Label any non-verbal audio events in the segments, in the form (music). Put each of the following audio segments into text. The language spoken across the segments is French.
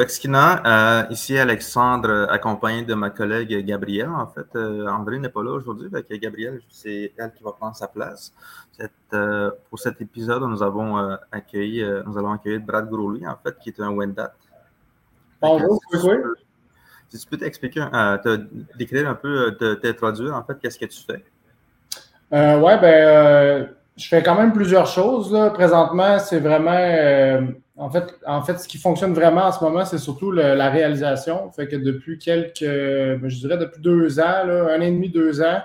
Wexkina, ici Alexandre, accompagné de ma collègue Gabrielle. En fait, André n'est pas là aujourd'hui, donc Gabrielle, c'est elle qui va prendre sa place. pour cet épisode, nous avons accueilli, nous allons accueillir Brad Growley, en fait, qui est un Wendat. Bonjour, oui. Si tu peux t'expliquer, te décrire un peu, t'introduire, en fait, qu'est-ce que tu fais? oui, ben, je fais quand même plusieurs choses. Là. Présentement, c'est vraiment. Euh, en, fait, en fait, ce qui fonctionne vraiment en ce moment, c'est surtout la réalisation. Fait que depuis quelques. Ben, je dirais depuis deux ans, un an et demi, deux ans,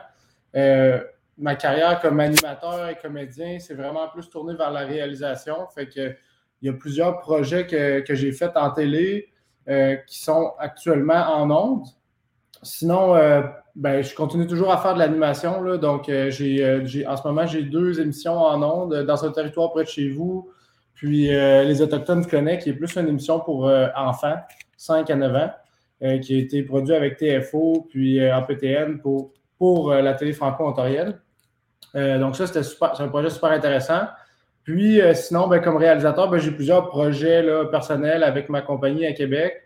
euh, ma carrière comme animateur et comédien, c'est vraiment plus tourné vers la réalisation. Fait que il y a plusieurs projets que, que j'ai faits en télé euh, qui sont actuellement en ondes. Sinon, ben, je continue toujours à faire de l'animation. Donc, euh, euh, j'ai, en ce moment, j'ai deux émissions en ondes euh, dans un territoire près de chez vous. Puis, Les Autochtones connaissent, qui est plus une émission pour enfants, 5 à 9 ans, qui a été produite avec TFO, puis APTN pour, pour la télé franco-ontarienne. donc, ça, c'était un projet super intéressant. Puis, sinon, ben, comme réalisateur, ben, j'ai plusieurs projets personnels avec ma compagnie à Québec.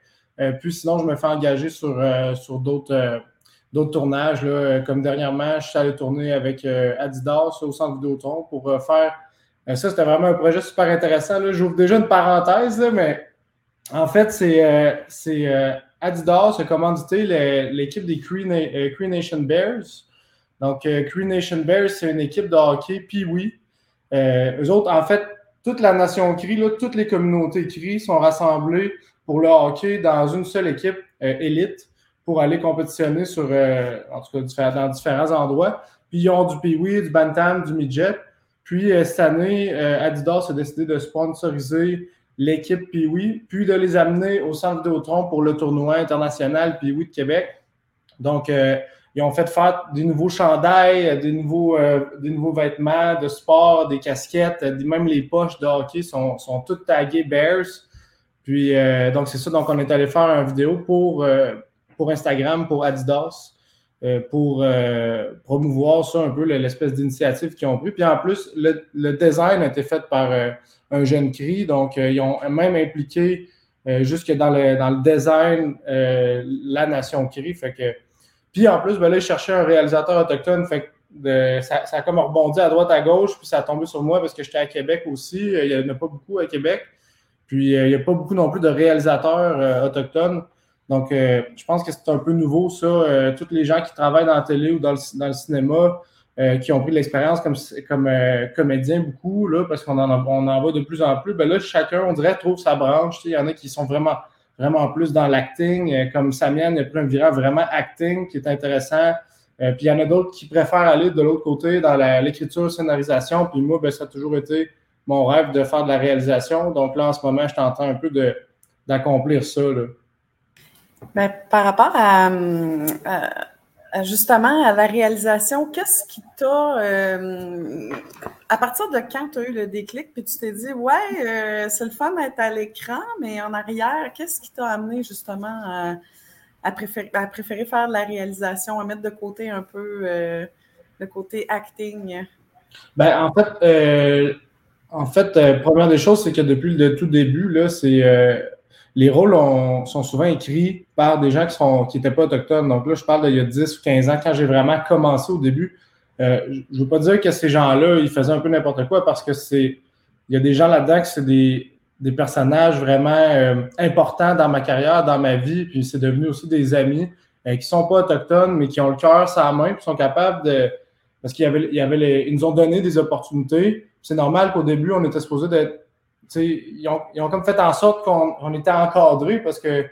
puis, sinon, je me fais engager sur, sur d'autres d'autres tournages. Là, comme dernièrement, je suis allé tourner avec euh, Adidas au centre Vidéotron pour euh, faire. Euh, ça, c'était vraiment un projet super intéressant. J'ouvre déjà une parenthèse, mais en fait, c'est Adidas a commandité l'équipe des Cree, Nation Bears. Donc, Cree Nation Bears, c'est une équipe de hockey, puis oui. eux autres, en fait, toute la nation Cree, toutes les communautés Cree sont rassemblées pour le hockey dans une seule équipe élite pour aller compétitionner sur, euh, en tout cas, dans différents endroits. Puis ils ont du Pee-Wee, du Bantam, du Midget. Puis euh, cette année, euh, Adidas a décidé de sponsoriser l'équipe Pee-Wee, puis de les amener au centre Vidéotron pour le tournoi international Pee-Wee de Québec. Donc, ils ont fait faire des nouveaux chandails, des nouveaux, des nouveaux vêtements de sport, des casquettes, même les poches de hockey sont, sont toutes taguées Bears. Puis, donc, c'est ça. Donc, on est allé faire une vidéo pour, pour Instagram, pour Adidas, euh, pour euh, promouvoir ça un peu, l'espèce d'initiative qu'ils ont pris. Puis en plus, le, design a été fait par euh, un jeune CRI, donc ils ont même impliqué jusque dans le, dans le design la nation CRI. Puis en plus, ben là, cherchaient un réalisateur autochtone. Ça, a comme rebondi à droite, à gauche, puis ça a tombé sur moi parce que j'étais à Québec aussi. Il n'y en a pas beaucoup à Québec. Puis il n'y a pas beaucoup non plus de réalisateurs autochtones. Donc, euh, je pense que c'est un peu nouveau, ça. Euh, tous les gens qui travaillent dans la télé ou dans le, cinéma, euh, qui ont pris de l'expérience comme, comme comédien beaucoup, là, parce qu'on en, voit de plus en plus, ben là, chacun, on dirait, trouve sa branche. Il y en a qui sont vraiment, vraiment plus dans l'acting, comme Samian a pris un virage vraiment acting qui est intéressant. puis il y en a d'autres qui préfèrent aller de l'autre côté dans l'écriture, scénarisation. Puis moi, ben, ça a toujours été mon rêve de faire de la réalisation. Donc là, en ce moment, je t'entends un peu d'accomplir ça. Là. Ben, par rapport à, justement à la réalisation, qu'est-ce qui t'a, euh, à partir de quand tu as eu le déclic, puis tu t'es dit, ouais, euh, c'est le fun d'être à l'écran, mais en arrière, qu'est-ce qui t'a amené justement à, préférer, à, préférer, faire de la réalisation, à mettre de côté un peu euh, le côté acting? Ben, en fait, en fait, première des choses, c'est que depuis le tout début, là, c'est les rôles sont souvent écrits par des gens qui sont n'étaient pas autochtones. Donc là, je parle d'il y a 10 ou 15 ans, quand j'ai vraiment commencé au début. Euh, je ne veux pas dire que ces gens-là, ils faisaient un peu n'importe quoi parce que c'est. Il y a des gens là-dedans qui c'est des, personnages vraiment euh, importants dans ma carrière, dans ma vie, puis c'est devenu aussi des amis euh, qui ne sont pas autochtones, mais qui ont le cœur sur la main, puis sont capables de. Parce qu'ils avait, nous ont donné des opportunités. C'est normal qu'au début, on était supposé d'être ils ont, ils ont, comme fait en sorte qu'on était encadré parce que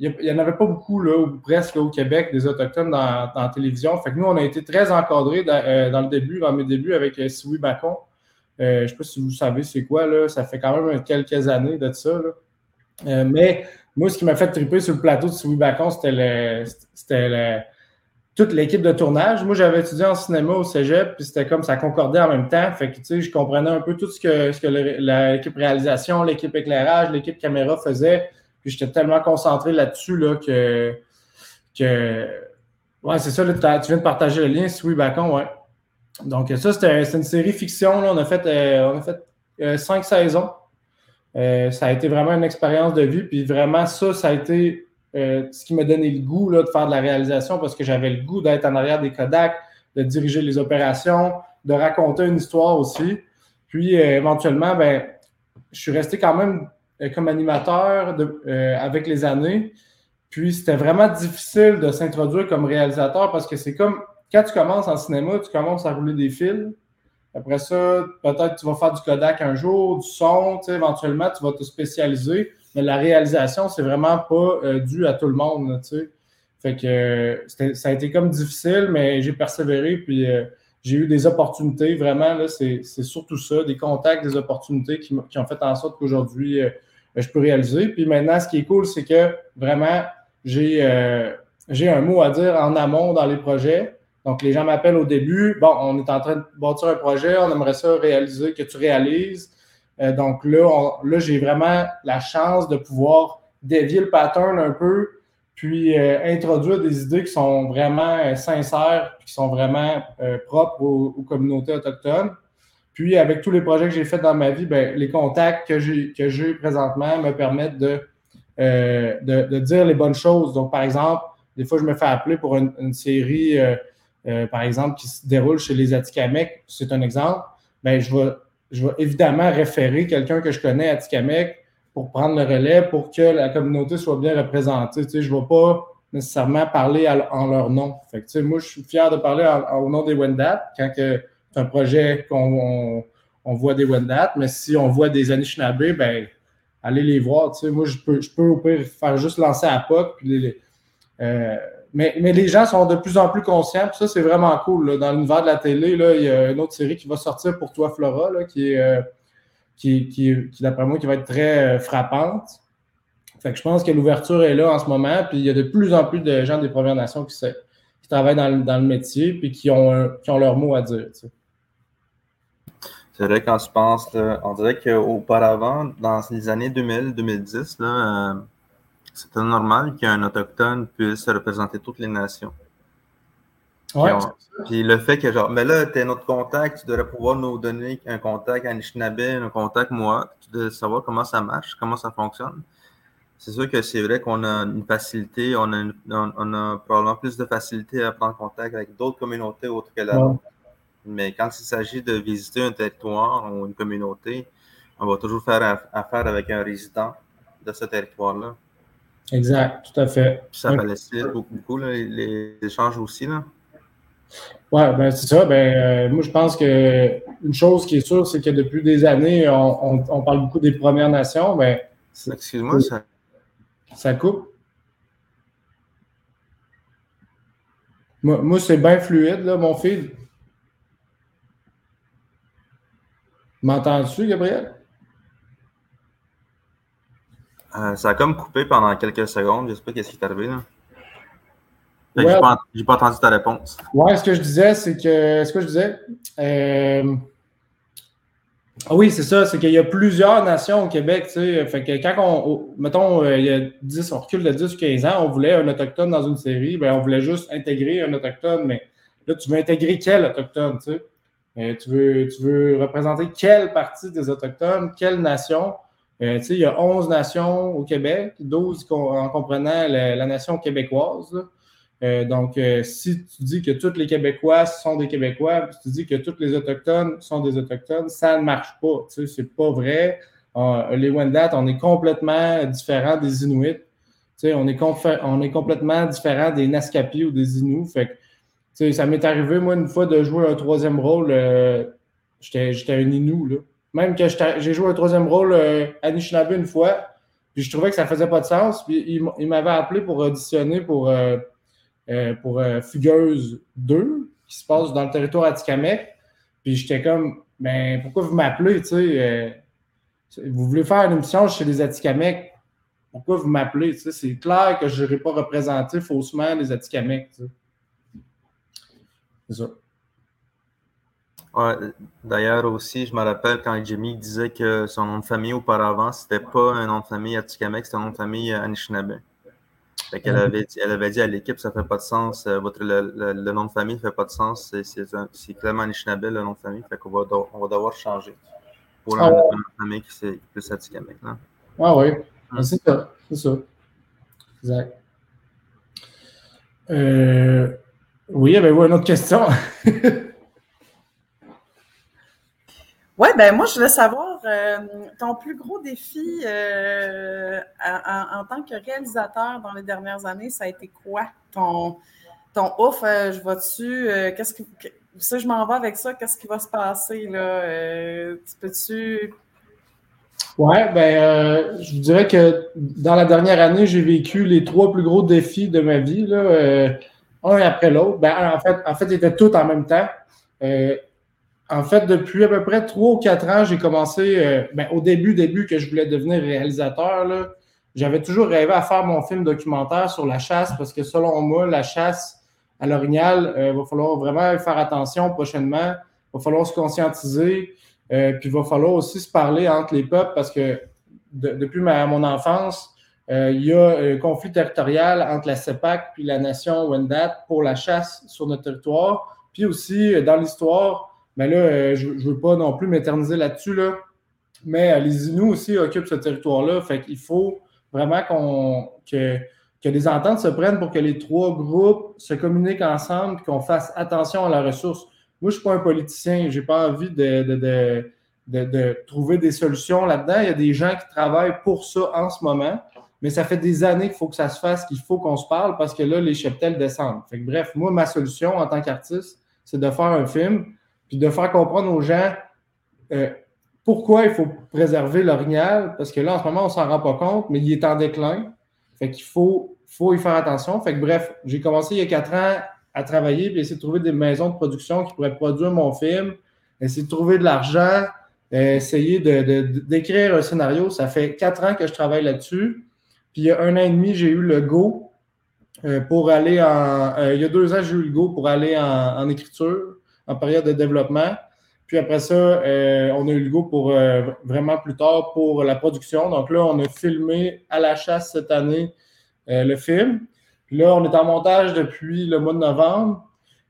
il n'y en avait pas beaucoup, là, presque au Québec, des Autochtones dans, la télévision. Fait que nous, on a été très encadrés dans, euh, le début, dans mes débuts avec euh, Bacon. Euh, je ne sais pas si vous savez c'est quoi, là. Ça fait quand même quelques années de ça. mais moi, ce qui m'a fait triper sur le plateau de Siwi Bacon, c'était le, le, toute l'équipe de tournage. Moi, j'avais étudié en cinéma au cégep, puis c'était comme ça concordait en même temps. Fait que, tu sais, je comprenais un peu tout ce que, ce que l'équipe réalisation, l'équipe éclairage, l'équipe caméra faisait. Puis j'étais tellement concentré là-dessus là, que, que. Ouais, c'est ça, tu viens de partager le lien, si oui, Bacon, ouais. Donc, ça, c'était une série fiction. Là. On a fait, euh, on a fait euh, cinq saisons. ça a été vraiment une expérience de vie. Puis vraiment, ça, ça a été ce qui m'a donné le goût là, de faire de la réalisation parce que j'avais le goût d'être en arrière des Kodak, de diriger les opérations, de raconter une histoire aussi. Puis éventuellement, ben, je suis resté quand même comme animateur avec les années. Puis c'était vraiment difficile de s'introduire comme réalisateur parce que c'est comme quand tu commences en cinéma, tu commences à rouler des fils. Après ça, peut-être tu vas faire du Kodak un jour, du son, éventuellement, tu vas te spécialiser. Mais la réalisation, c'est vraiment pas euh, dû à tout le monde. sais. Fait que ça a été comme difficile, mais j'ai persévéré, puis euh, j'ai eu des opportunités. Vraiment, là, c'est surtout ça, des contacts, des opportunités qui, ont fait en sorte qu'aujourd'hui, euh, je peux réaliser. Puis maintenant, ce qui est cool, c'est que vraiment, euh, j'ai un mot à dire en amont dans les projets. Donc, les gens m'appellent au début. Bon, on est en train de bâtir un projet, on aimerait ça réaliser, que tu réalises. Euh, donc là, là j'ai vraiment la chance de pouvoir dévier le pattern un peu, puis euh, introduire des idées qui sont vraiment sincères, qui sont vraiment propres aux, communautés autochtones. Puis, avec tous les projets que j'ai faits dans ma vie, ben, les contacts que j'ai présentement me permettent de euh, de, dire les bonnes choses. Donc, par exemple, des fois, je me fais appeler pour une, série, euh, euh, par exemple, qui se déroule chez les Atikamekw, c'est un exemple. Bien, je je vais évidemment référer quelqu'un que je connais à Atikamekw pour prendre le relais pour que la communauté soit bien représentée. Tu sais, je ne vais pas nécessairement parler en leur nom. Fait que, moi, je suis fier de parler au nom des Wendat quand c'est un projet qu'on on, voit des Wendat, mais si on voit des Anishinaabe, ben aller les voir. Tu sais, moi, je peux, je peux au pire faire juste lancer à POC. Euh, mais, les gens sont de plus en plus conscients. Ça, c'est vraiment cool. Dans l'univers de la télé, là, il y a une autre série qui va sortir pour toi, Flora, là, qui est, euh, qui, qui, d'après moi, qui va être très euh, frappante. Fait que je pense que l'ouverture est là en ce moment. Puis il y a de plus en plus de gens des Premières Nations qui, travaillent dans, le métier puis qui ont, qui ont leur mot à dire. C'est vrai, quand tu penses, on dirait qu'auparavant, dans les années 2000-2010, euh, c'était normal qu'un Autochtone puisse représenter toutes les nations. Ouais, puis, le fait que, genre, mais là, tu es notre contact, tu devrais pouvoir nous donner un contact à Anishinaabe, un contact moi, tu devrais savoir comment ça marche, comment ça fonctionne. C'est sûr que c'est vrai qu'on a une facilité, on a, on, a probablement plus de facilité à prendre contact avec d'autres communautés autres que la nôtre. Mais quand il s'agit de visiter un territoire ou une communauté, on va toujours faire affaire avec un résident de ce territoire-là. Exact, tout à fait. ça facilite beaucoup, les, échanges aussi. Là. Oui, ben c'est ça. Ben, euh, moi, je pense que une chose qui est sûre, c'est que depuis des années, on, parle beaucoup des Premières Nations. Ben, Excuse-moi, ça. Ça coupe. Moi, moi c'est bien fluide, là, mon fil. M'entends-tu, Gabriel? Euh, ça a comme coupé pendant quelques secondes. Je ne sais pas ce qui est arrivé. Là. Je n'ai pas, entendu ta réponse. Oui, ce que je disais, c'est que. Ce que je disais. Euh, ah oui, c'est ça, c'est qu'il y a plusieurs nations au Québec, tu sais. Fait que quand on. Mettons, euh, il y a 10, on recule de 10 ou 15 ans, on voulait un Autochtone dans une série, ben on voulait juste intégrer un Autochtone, mais là, tu veux intégrer quel Autochtone, tu sais? Tu, veux, tu veux représenter quelle partie des Autochtones, quelle nation? Euh, il y a 11 nations au Québec, 12 en comprenant la, nation québécoise. Euh, donc, si tu dis que tous les Québécois sont des Québécois, si tu dis que tous les Autochtones sont des Autochtones, ça ne marche pas. Ce n'est pas vrai. les Wendat, on est complètement différents des Inuits. On est, on est complètement différent des Naskapi ou des Inuits. Fait ça m'est arrivé, moi, une fois, de jouer un troisième rôle. Euh, j'étais un Inou, là. Même que j'ai joué un troisième rôle euh, à Anishinaabe une fois, puis je trouvais que ça faisait pas de sens. Puis il, m'avait appelé pour auditionner pour, euh, pour Fugueuse 2, qui se passe dans le territoire Atikamek. Puis j'étais comme, ben pourquoi vous m'appelez, tu sais? vous voulez faire une émission chez les Atikamek, pourquoi vous m'appelez? C'est clair que je n'aurais pas représenté faussement les Atikamek. D'ailleurs aussi, je me rappelle quand Jimmy disait que son nom de famille auparavant, c'était pas un nom de famille Atikamek, c'était un nom de famille Anishinaabe. Fait qu'elle avait, dit, elle avait dit à l'équipe, ça fait pas de sens, euh, votre, le, nom de famille fait pas de sens, c'est clairement Anishinaabe le nom de famille, fait qu'on va, on va devoir changer. pour ah, ouais. famille qui est plus avec. Là. Ah oui, hum. c'est ça. C'est ça. Exact. Euh, oui, avez-vous une autre question? (laughs) oui, ben moi, je voulais savoir euh, ton plus gros défi euh, en, tant que réalisateur dans les dernières années, ça a été quoi? Ton, ton ouf, je vois dessus, qu'est-ce que. Ça, je m'en vais avec ça, qu'est-ce qui va se passer là? tu peux-tu? Oui, ben, euh, je vous dirais que dans la dernière année, j'ai vécu les trois plus gros défis de ma vie, là, euh, un après l'autre. Ben, en fait, en fait, ils étaient tous en même temps. Euh, en fait, depuis à peu près trois ou quatre ans, j'ai commencé, ben, au début, début que je voulais devenir réalisateur, j'avais toujours rêvé à faire mon film documentaire sur la chasse parce que selon moi, la chasse à l'orignal, il va falloir vraiment faire attention prochainement. Il va falloir se conscientiser. Euh, puis il va falloir aussi se parler entre les peuples parce que depuis ma, mon enfance, euh, il y a un conflit territorial entre la CEPAC puis la nation Wendat pour la chasse sur notre territoire. Puis aussi, euh, dans l'histoire, mais là, je ne veux pas non plus m'éterniser là-dessus, là, mais les Inuits aussi occupent ce territoire-là. Fait qu'il faut vraiment qu'on, que, que ententes se prennent pour que les trois groupes se communiquent ensemble, qu'on fasse attention à la ressource. Moi, je ne suis pas un politicien. Je n'ai pas envie de, trouver des solutions là-dedans. Il y a des gens qui travaillent pour ça en ce moment. Mais ça fait des années qu'il faut que ça se fasse, qu'il faut qu'on se parle parce que là, les cheptels descendent. bref, moi, ma solution en tant qu'artiste, c'est de faire un film puis de faire comprendre aux gens euh, pourquoi il faut préserver l'orignal. Parce que là, en ce moment, on ne s'en rend pas compte, mais il est en déclin. Fait qu'il faut, faut y faire attention. Fait que bref, j'ai commencé il y a quatre ans à travailler puis essayer de trouver des maisons de production qui pourraient produire mon film, essayer de trouver de l'argent, euh, essayer d'écrire un scénario. Ça fait quatre ans que je travaille là-dessus. Puis il y a un an et demi, j'ai eu le go euh, pour aller en. Il y a deux ans, j'ai eu le go pour aller en, écriture, en période de développement. Puis après ça, on a eu le go pour vraiment plus tard pour la production. Donc là, on a filmé à la chasse cette année le film là, on est en montage depuis le mois de novembre.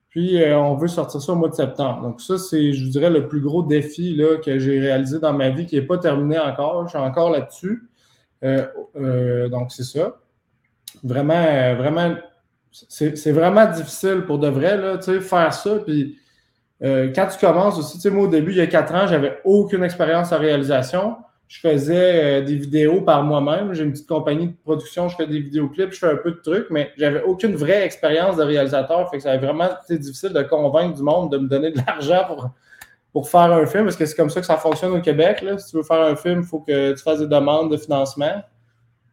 Puis euh, on veut sortir ça au mois de septembre. Donc, ça, c'est, je vous dirais, le plus gros défi là, que j'ai réalisé dans ma vie qui n'est pas terminé encore. Je suis encore là-dessus. Euh, euh, donc, c'est ça. Vraiment, vraiment, c'est, vraiment difficile pour de vrai, là, faire ça. Puis quand tu commences aussi, moi, au début, il y a quatre ans, j'avais aucune expérience en réalisation je faisais euh, des vidéos par moi-même. J'ai une petite compagnie de production, je fais des vidéoclips, je fais un peu de trucs, mais j'avais aucune vraie expérience de réalisateur. Fait que ça avait vraiment été difficile de convaincre du monde de me donner de l'argent pour, pour faire un film, parce que c'est comme ça que ça fonctionne au Québec. Là. Si tu veux faire un film, il faut que tu fasses des demandes de financement.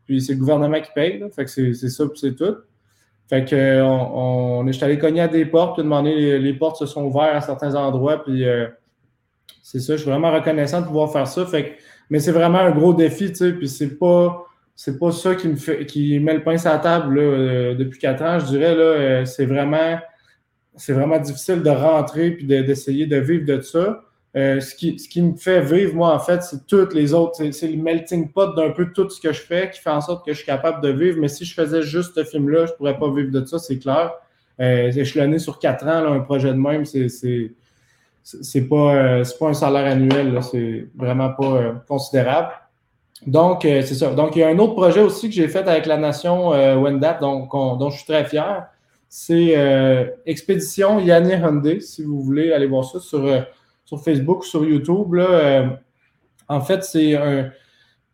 Puis c'est le gouvernement qui paye. Fait que c'est ça, c'est tout. Fait que on, est allé cogner à des portes, puis demander les, portes se sont ouvertes à certains endroits, puis euh, c'est ça, je suis vraiment reconnaissant de pouvoir faire ça. Fait que mais c'est vraiment un gros défi, tu sais, puis c'est pas c'est pas ça qui me fait qui met le pain sur la table là, euh, depuis quatre ans, je dirais là, euh, c'est vraiment c'est vraiment difficile de rentrer puis d'essayer de, vivre de ça. Euh, ce, qui, ce qui me fait vivre, moi, en fait, c'est toutes les autres, c'est le melting pot d'un peu tout ce que je fais qui fait en sorte que je suis capable de vivre. Mais si je faisais juste ce film-là, je pourrais pas vivre de ça, c'est clair. Euh, échelonné sur quatre ans, là, un projet de même, c'est c'est pas, euh, pas un salaire annuel, c'est vraiment pas euh, considérable. Donc, c'est ça. Donc, il y a un autre projet aussi que j'ai fait avec la nation Wendat, dont je suis très fier. C'est Expédition Yanni Hyundai, si vous voulez aller voir ça sur, sur Facebook sur YouTube. Là, en fait, c'est un.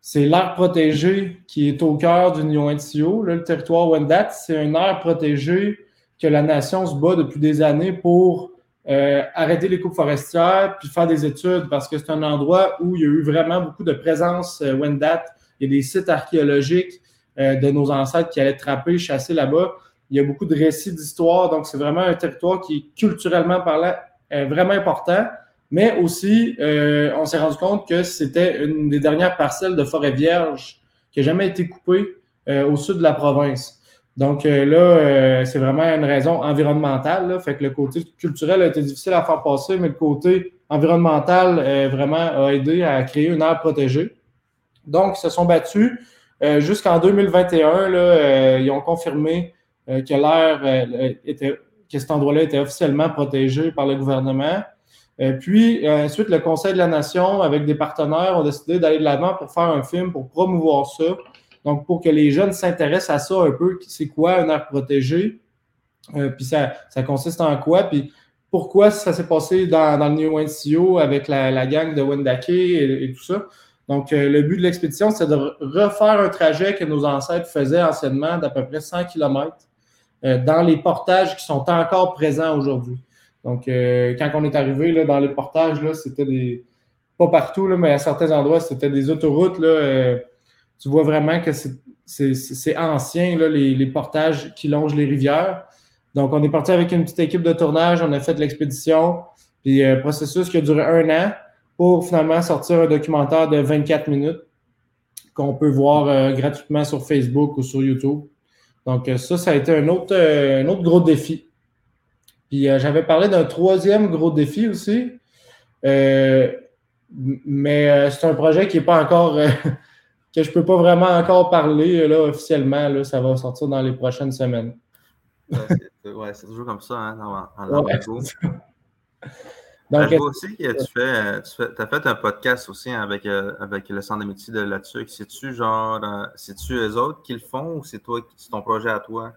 C'est l'air protégé qui est au cœur du NIO Le territoire Wendat, c'est un aire protégé que la nation se bat depuis des années pour euh, arrêter les coupes forestières, puis faire des études parce que c'est un endroit où il y a eu vraiment beaucoup de présence euh, Wendat. Il y a des sites archéologiques euh, de nos ancêtres qui allaient trapper, chasser là-bas. Il y a beaucoup de récits d'histoire, donc c'est vraiment un territoire qui est culturellement parlant vraiment important. Mais aussi, on s'est rendu compte que c'était une des dernières parcelles de forêt vierge qui n'a jamais été coupée au sud de la province. Donc euh, là, euh, c'est vraiment une raison environnementale. Fait que le côté culturel a été difficile à faire passer, mais le côté environnemental euh, vraiment a aidé à créer une aire protégée. Donc, ils se sont battus. Jusqu'en 2021, là, ils ont confirmé que l'air était, que cet endroit-là était officiellement protégé par le gouvernement. Puis ensuite, le Conseil de la Nation, avec des partenaires, ont décidé d'aller de l'avant pour faire un film, pour promouvoir ça. Donc, pour que les jeunes s'intéressent à ça un peu, c'est quoi un air protégé, puis ça, ça consiste en quoi, puis pourquoi ça s'est passé dans, le New NCO avec la, gang de Wendake et, tout ça? Donc, euh, le but de l'expédition, c'est de refaire un trajet que nos ancêtres faisaient anciennement d'à peu près 100 km euh, dans les portages qui sont encore présents aujourd'hui. Donc, euh, quand on est arrivé là, dans les portages, c'était des. Pas partout, là, mais à certains endroits, c'était des autoroutes. Là, tu vois vraiment que c'est ancien, là, les, portages qui longent les rivières. Donc, on est parti avec une petite équipe de tournage, on a fait l'expédition, puis un euh, processus qui a duré un an pour finalement sortir un documentaire de 24 minutes qu'on peut voir euh, gratuitement sur Facebook ou sur YouTube. Donc, euh, ça, ça a été un autre, un autre gros défi. Puis, j'avais parlé d'un troisième gros défi aussi, mais c'est un projet qui n'est pas encore, (laughs) que je ne peux pas vraiment encore parler là, officiellement. Là, ça va sortir dans les prochaines semaines. Ouais, c'est toujours comme ça, hein, en, ouais, (laughs) Donc, je vois aussi que tu fais, tu fais as fait un podcast aussi avec, euh, avec le Centre d'amitié de la TUC. C'est-tu genre, euh, c'est-tu eux autres qui le font ou c'est toi, c'est ton projet à toi?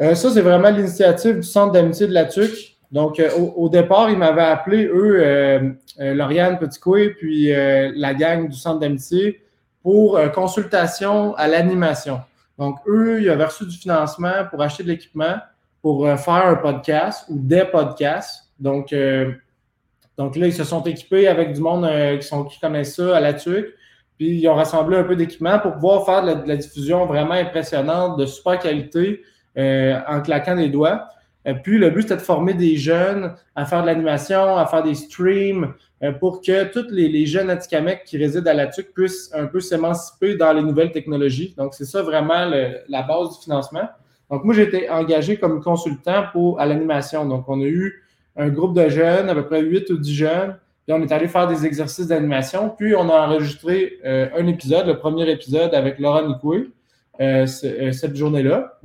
Euh, ça, c'est vraiment l'initiative du Centre d'amitié de la TUC. Donc, au, départ, ils m'avaient appelé, eux, Lauriane Petitcoué, puis la gang du Centre d'amitié, pour consultation à l'animation. Donc, eux, ils avaient reçu du financement pour acheter de l'équipement pour euh, faire un podcast ou des podcasts. Donc, euh, donc là, ils se sont équipés avec du monde euh, qui, sont, qui connaissent ça à la TUC. Puis ils ont rassemblé un peu d'équipement pour pouvoir faire de la, diffusion vraiment impressionnante, de super qualité, en claquant des doigts. puis le but, c'était de former des jeunes à faire de l'animation, à faire des streams, pour que tous les, jeunes Atikamekw qui résident à la TUC puissent un peu s'émanciper dans les nouvelles technologies. Donc, c'est ça vraiment la base du financement. Donc, moi, j'ai été engagé comme consultant pour, à l'animation. Donc, on a eu un groupe de jeunes, à peu près 8 ou 10 jeunes, puis on est allé faire des exercices d'animation. Puis, on a enregistré euh, un épisode, le premier épisode avec Laura Nicoué, euh, euh, cette journée-là,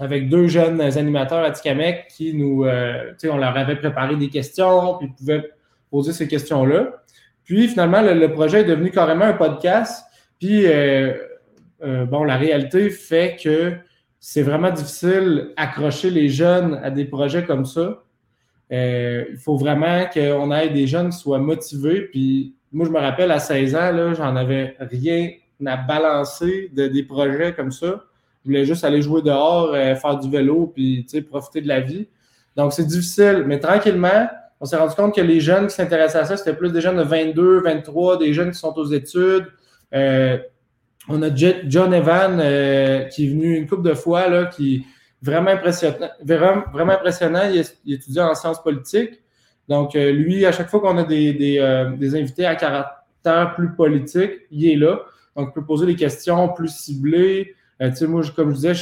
avec deux jeunes animateurs à Tikamek qui nous, tu sais, on leur avait préparé des questions, puis ils pouvaient poser ces questions-là. Puis, finalement, le, projet est devenu carrément un podcast. Puis, bon, la réalité fait que c'est vraiment difficile d'accrocher les jeunes à des projets comme ça. Euh, il faut vraiment qu'on ait des jeunes qui soient motivés. Puis moi, je me rappelle à 16 ans, j'en avais rien à balancer de des projets comme ça. Je voulais juste aller jouer dehors, euh, faire du vélo, puis profiter de la vie. Donc, c'est difficile. Mais tranquillement, on s'est rendu compte que les jeunes qui s'intéressaient à ça, c'était plus des jeunes de 22, 23, des jeunes qui sont aux études. Euh, on a John Evan euh, qui est venu une couple de fois, là, qui est vraiment impressionnant. Vraiment, impressionnant. Il, étudie en sciences politiques. Donc, lui, à chaque fois qu'on a des, euh, des, invités à caractère plus politique, il est là. Donc, il peut poser des questions plus ciblées. Tu sais, moi, comme je disais,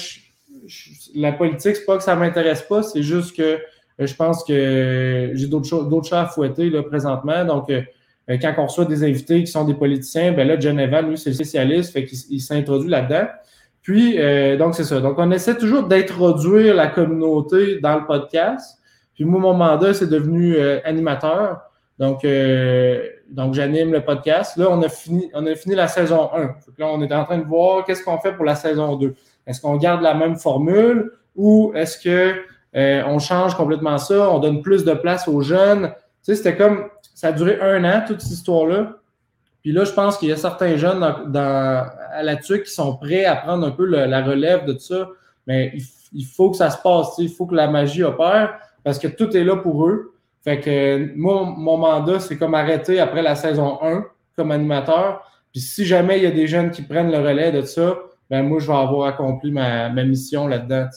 la politique, c'est pas que ça m'intéresse pas, c'est juste que je pense que j'ai d'autres choses, d'autres choses à fouetter là, présentement. Donc, euh, quand on reçoit des invités qui sont des politiciens, ben là, John lui, c'est le spécialiste, fait qu'il s'introduit là-dedans. Puis, euh, donc, c'est ça. Donc, on essaie toujours d'introduire la communauté dans le podcast. Puis, moi, mon mandat, c'est devenu euh, animateur. Donc, donc j'anime le podcast. Là, on a fini, on a fini la saison 1. là, on est en train de voir qu'est-ce qu'on fait pour la saison 2. Est-ce qu'on garde la même formule ou est-ce que on change complètement ça, on donne plus de place aux jeunes? Tu sais, c'était comme ça a duré un an, toute cette histoire-là. Puis là, je pense qu'il y a certains jeunes dans, à la TUC qui sont prêts à prendre un peu la relève de tout ça. Mais il, faut que ça se passe, il faut que la magie opère parce que tout est là pour eux. Fait que moi, mon mandat, c'est comme arrêter après la saison 1 comme animateur. Puis si jamais il y a des jeunes qui prennent le relais de ça, ben moi, je vais avoir accompli ma, ma mission là-dedans.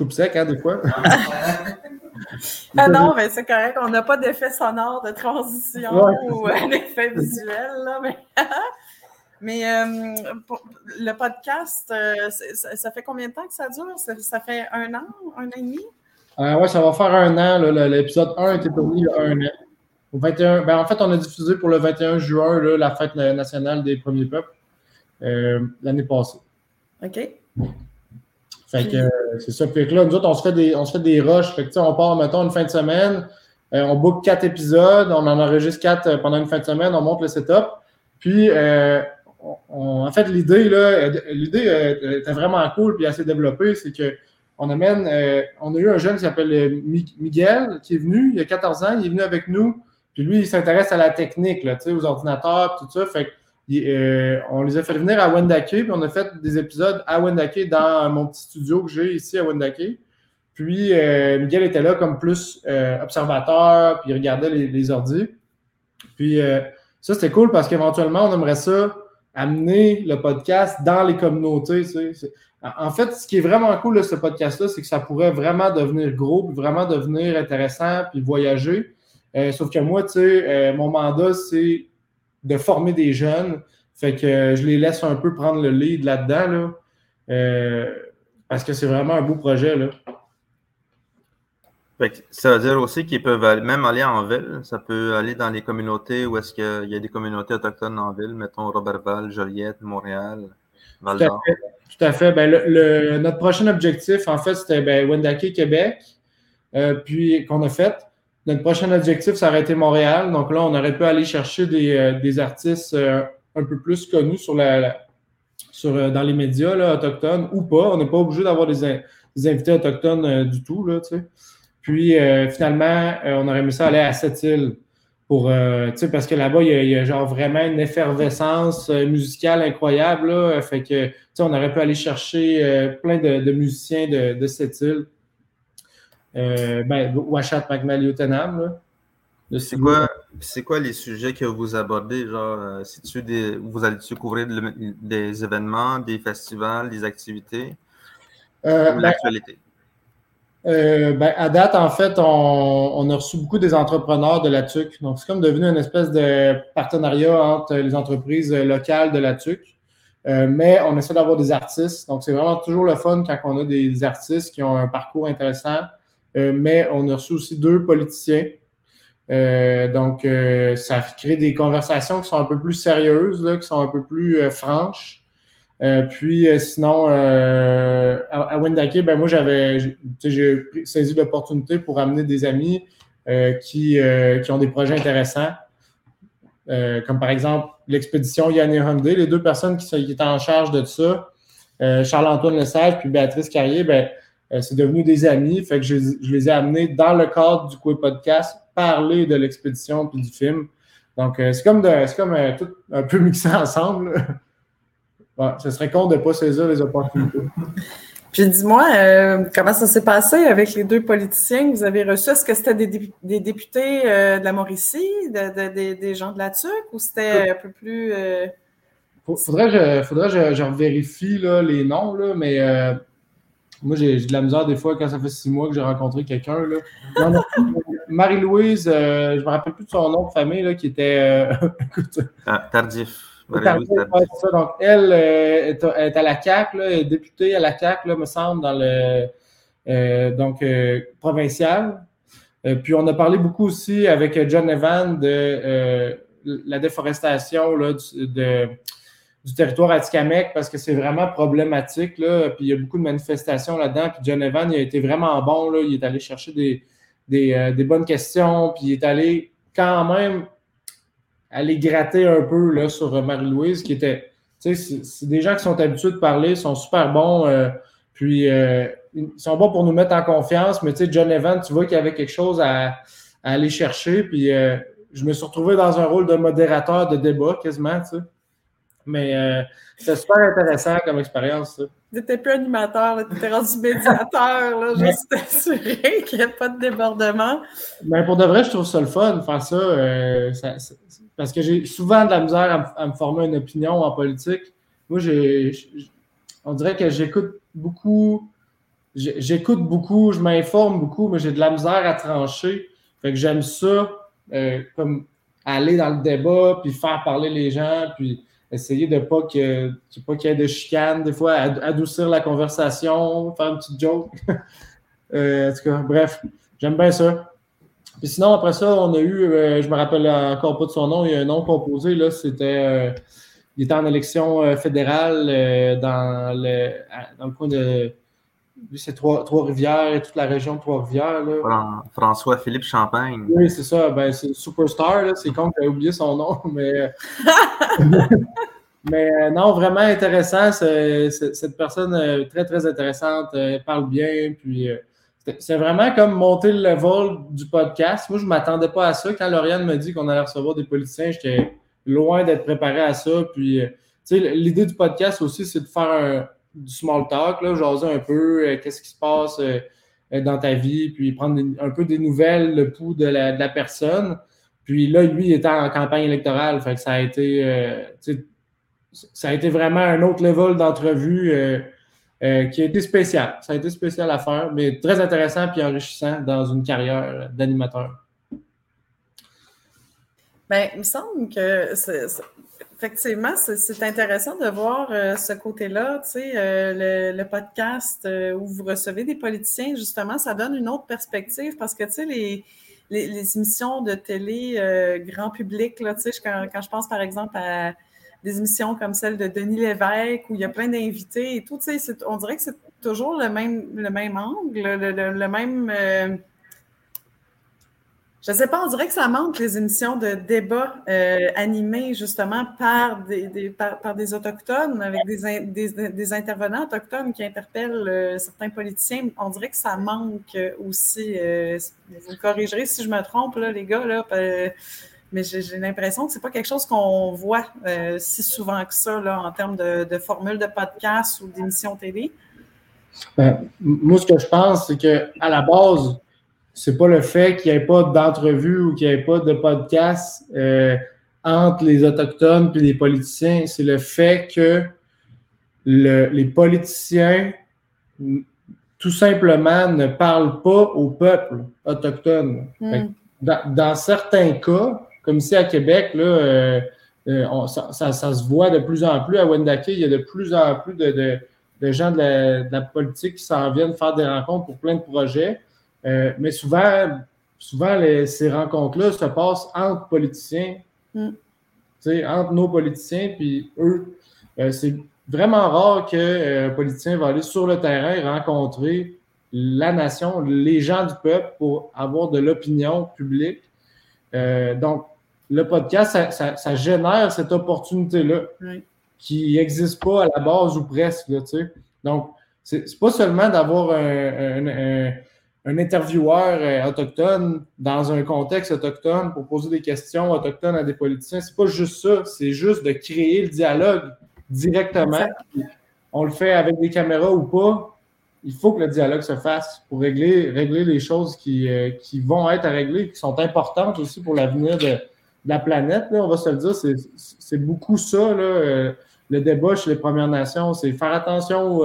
coupe sec, hein, des fois. (laughs) ah non, mais c'est correct. On n'a pas d'effet sonore de transition ou un effet visuel. Là, mais (laughs) mais euh, le podcast, euh, ça, fait combien de temps que ça dure? Ça, fait un an, un an et demi? Euh, oui, ça va faire un an. L'épisode 1 a été tourné il y a un an. Au 21, ben, en fait, on a diffusé pour le 21 juin la fête nationale des premiers peuples l'année passée. OK. Fait que c'est ça. Puis là, nous autres, on se fait des, on se fait des rushs. Fait que, on part, mettons, une fin de semaine, on book quatre épisodes, on en enregistre quatre pendant une fin de semaine, on monte le setup. Puis, en fait, l'idée, là, l'idée était vraiment cool puis assez développée, c'est que on amène, on a eu un jeune qui s'appelle Miguel, qui est venu, il y a 14 ans, il est venu avec nous, puis lui, il s'intéresse à la technique, là, aux ordinateurs, tout ça. Fait euh, on les a fait venir à Wendake, puis on a fait des épisodes à Wendake dans mon petit studio que j'ai ici à Wendake. Puis euh, Miguel était là comme plus euh, observateur, puis il regardait les, les ordis. Puis ça, c'était cool parce qu'éventuellement, on aimerait ça amener le podcast dans les communautés. En fait, ce qui est vraiment cool de ce podcast-là, c'est que ça pourrait vraiment devenir gros, vraiment devenir intéressant, puis voyager. sauf que moi, tu sais, mon mandat, c'est de former des jeunes. Fait que euh, je les laisse un peu prendre le lead là-dedans, là, euh, parce que c'est vraiment un beau projet. Là. Ça veut dire aussi qu'ils peuvent même aller en ville. Ça peut aller dans les communautés où est-ce qu'il y a des communautés autochtones en ville, mettons Robertval, Joliette, Montréal, Val d'Or. Tout à fait. Ben, le, notre prochain objectif, en fait, c'était ben, Wendake, Québec, euh, puis qu'on a fait. Notre prochain objectif, ça aurait été Montréal. Donc là, on aurait pu aller chercher des, euh, artistes euh, un peu plus connus sur la, sur, dans les médias là, autochtones ou pas. On n'est pas obligé d'avoir des, invités autochtones du tout. Là, Puis finalement, on aurait aimé ça aller à Sept-Îles pour parce que là-bas, il, y, a, genre vraiment une effervescence musicale incroyable. Là, fait que on aurait pu aller chercher plein de, musiciens de, de cette île. Euh, ben, Washat. C'est quoi, c'est quoi les sujets que vous abordez? Genre, euh, des, vous allez couvrir des événements, des festivals, des activités? Euh, ben, l'actualité? Euh, ben, à date, en fait, on, a reçu beaucoup des entrepreneurs de la TUC. Donc, c'est comme devenu une espèce de partenariat entre les entreprises locales de la TUC. mais on essaie d'avoir des artistes. Donc, c'est vraiment toujours le fun quand on a des artistes qui ont un parcours intéressant, euh, mais on a reçu aussi deux politiciens. Euh, donc, euh, ça crée des conversations qui sont un peu plus sérieuses, là, qui sont un peu plus franches. Puis sinon, à, à Wendake, ben moi j'avais j'ai saisi l'opportunité pour amener des amis qui, qui ont des projets intéressants. comme par exemple l'expédition Yann et Hyundai, les deux personnes qui, qui étaient en charge de ça, Charles-Antoine Lesage puis Béatrice Carrier, ben, euh, c'est devenu des amis. Fait que je, les ai amenés dans le cadre du Coué Podcast parler de l'expédition puis du film. Donc, euh, c'est comme, de, comme euh, tout un peu mixé (laughs) ensemble. Ce serait con de ne pas saisir les opportunités. (laughs) Puis dis-moi, comment ça s'est passé avec les deux politiciens que vous avez reçus? Est-ce que c'était des, des, députés de la Mauricie, des gens de la TUC ou c'était un peu plus. Faudrait que je, faudrait que je, vérifie là, les noms, là, mais moi, j'ai de la misère des fois quand ça fait six mois que j'ai rencontré quelqu'un. (laughs) Marie-Louise, euh, je ne me rappelle plus de son nom de famille, là, qui était. Euh, (laughs) ah, tardif. Donc, elle euh, est, à la CAC, est députée à la CAC, me semble, dans le donc provincial. puis on a parlé beaucoup aussi avec John Evan de la déforestation là, de du territoire Atikamek parce que c'est vraiment problématique. Là, puis il y a beaucoup de manifestations là-dedans. Puis John Evan, il a été vraiment bon. Là, il est allé chercher des, des, euh, des bonnes questions. Puis il est allé quand même aller gratter un peu là, sur Marie-Louise, qui était. Tu sais, c'est des gens qui sont habitués de parler, sont super bons. Euh, puis euh, ils sont bons pour nous mettre en confiance. Mais tu sais, John Evan, tu vois qu'il y avait quelque chose à, à aller chercher. Puis je me suis retrouvé dans un rôle de modérateur de débat quasiment. Tu sais. Mais euh, c'est super intéressant comme expérience. Tu n'étais plus animateur, tu étais rendu médiateur, là, (laughs) juste (laughs) t'assurer qu'il n'y a pas de débordement. Mais pour de vrai, je trouve ça le fun, faire ça, euh, parce que j'ai souvent de la misère à, me former une opinion en politique. Moi, j'ai, on dirait que j'écoute beaucoup, j'écoute beaucoup, je m'informe beaucoup, mais j'ai de la misère à trancher. Fait que j'aime ça, euh, comme aller dans le débat, puis faire parler les gens, puis essayer de pas que pas qu'il y ait de chicane, des fois, adoucir la conversation, faire une petite joke. (laughs) euh, en tout cas, bref, j'aime bien ça. Puis sinon, après ça, on a eu, euh, je me rappelle encore pas de son nom, il y a un nom composé, là, c'était, euh, il était en élection fédérale dans, le, dans le coin de, lui, c'est Trois-Rivières et toute la région de Trois-Rivières. François-Philippe Champagne. Oui, c'est ça. Ben, c'est Superstar. C'est con que oublié son nom, (laughs) mais. (laughs) mais euh, non, vraiment intéressant. cette personne est très, très intéressante. Elle parle bien. Puis. C'est vraiment comme monter le level du podcast. Moi, je ne m'attendais pas à ça. Quand Lauriane me dit qu'on allait recevoir des politiciens, j'étais loin d'être préparé à ça. Puis, l'idée du podcast aussi, c'est de faire un, du small talk, là, jaser un peu euh, qu'est-ce qui se passe euh, euh, dans ta vie, puis prendre un peu des nouvelles, le pouls de la, personne. Puis là, lui, il était en campagne électorale, fait ça a été, ça a été vraiment un autre level d'entrevue qui a été spécial. Ça a été spécial à faire, mais très intéressant puis enrichissant dans une carrière d'animateur. Bien, il me semble que Effectivement, c'est intéressant de voir euh, ce côté-là, tu sais, euh, le, podcast euh, où vous recevez des politiciens, justement, ça donne une autre perspective parce que, tu sais, les, les, émissions de télé grand public, là, tu sais, quand, quand, je pense par exemple à des émissions comme celle de Denis Lévesque où il y a plein d'invités et tout, tu sais, on dirait que c'est toujours le même, le même angle, le même je ne sais pas, on dirait que ça manque les émissions de débat euh, animées justement par des, par, des Autochtones, avec des, intervenants autochtones qui interpellent euh, certains politiciens. On dirait que ça manque aussi. Euh, vous me corrigerez si je me trompe, là, les gars, là, mais j'ai l'impression que ce n'est pas quelque chose qu'on voit si souvent que ça là, en termes de, de formules de podcast ou d'émissions télé. Ben, moi, ce que je pense, c'est qu'à la base, c'est pas le fait qu'il n'y ait pas d'entrevue ou qu'il n'y ait pas de podcast euh, entre les Autochtones et les politiciens. C'est le fait que les politiciens, tout simplement, ne parlent pas au peuple autochtone. Hmm. Dans, certains cas, comme ici à Québec, là, euh, euh, ça, se voit de plus en plus. À Wendake, il y a de plus en plus de, gens de la, de la, politique qui s'en viennent faire des rencontres pour plein de projets. Euh, mais souvent, souvent ces rencontres-là se passent entre politiciens, mm. entre nos politiciens, puis eux. Euh, c'est vraiment rare qu'un euh, politicien va aller sur le terrain et rencontrer la nation, les gens du peuple pour avoir de l'opinion publique. donc, le podcast, ça, génère cette opportunité-là qui n'existe pas à la base ou presque. Là, donc, c'est pas seulement d'avoir un, un intervieweur euh, autochtone dans un contexte autochtone pour poser des questions autochtones à des politiciens. C'est pas juste ça, c'est juste de créer le dialogue directement. On le fait avec des caméras ou pas. Il faut que le dialogue se fasse pour régler, régler les choses qui, euh, qui vont être à régler, qui sont importantes aussi pour l'avenir de, la planète. on va se le dire, c'est beaucoup ça, euh, le débat chez les Premières Nations. C'est faire attention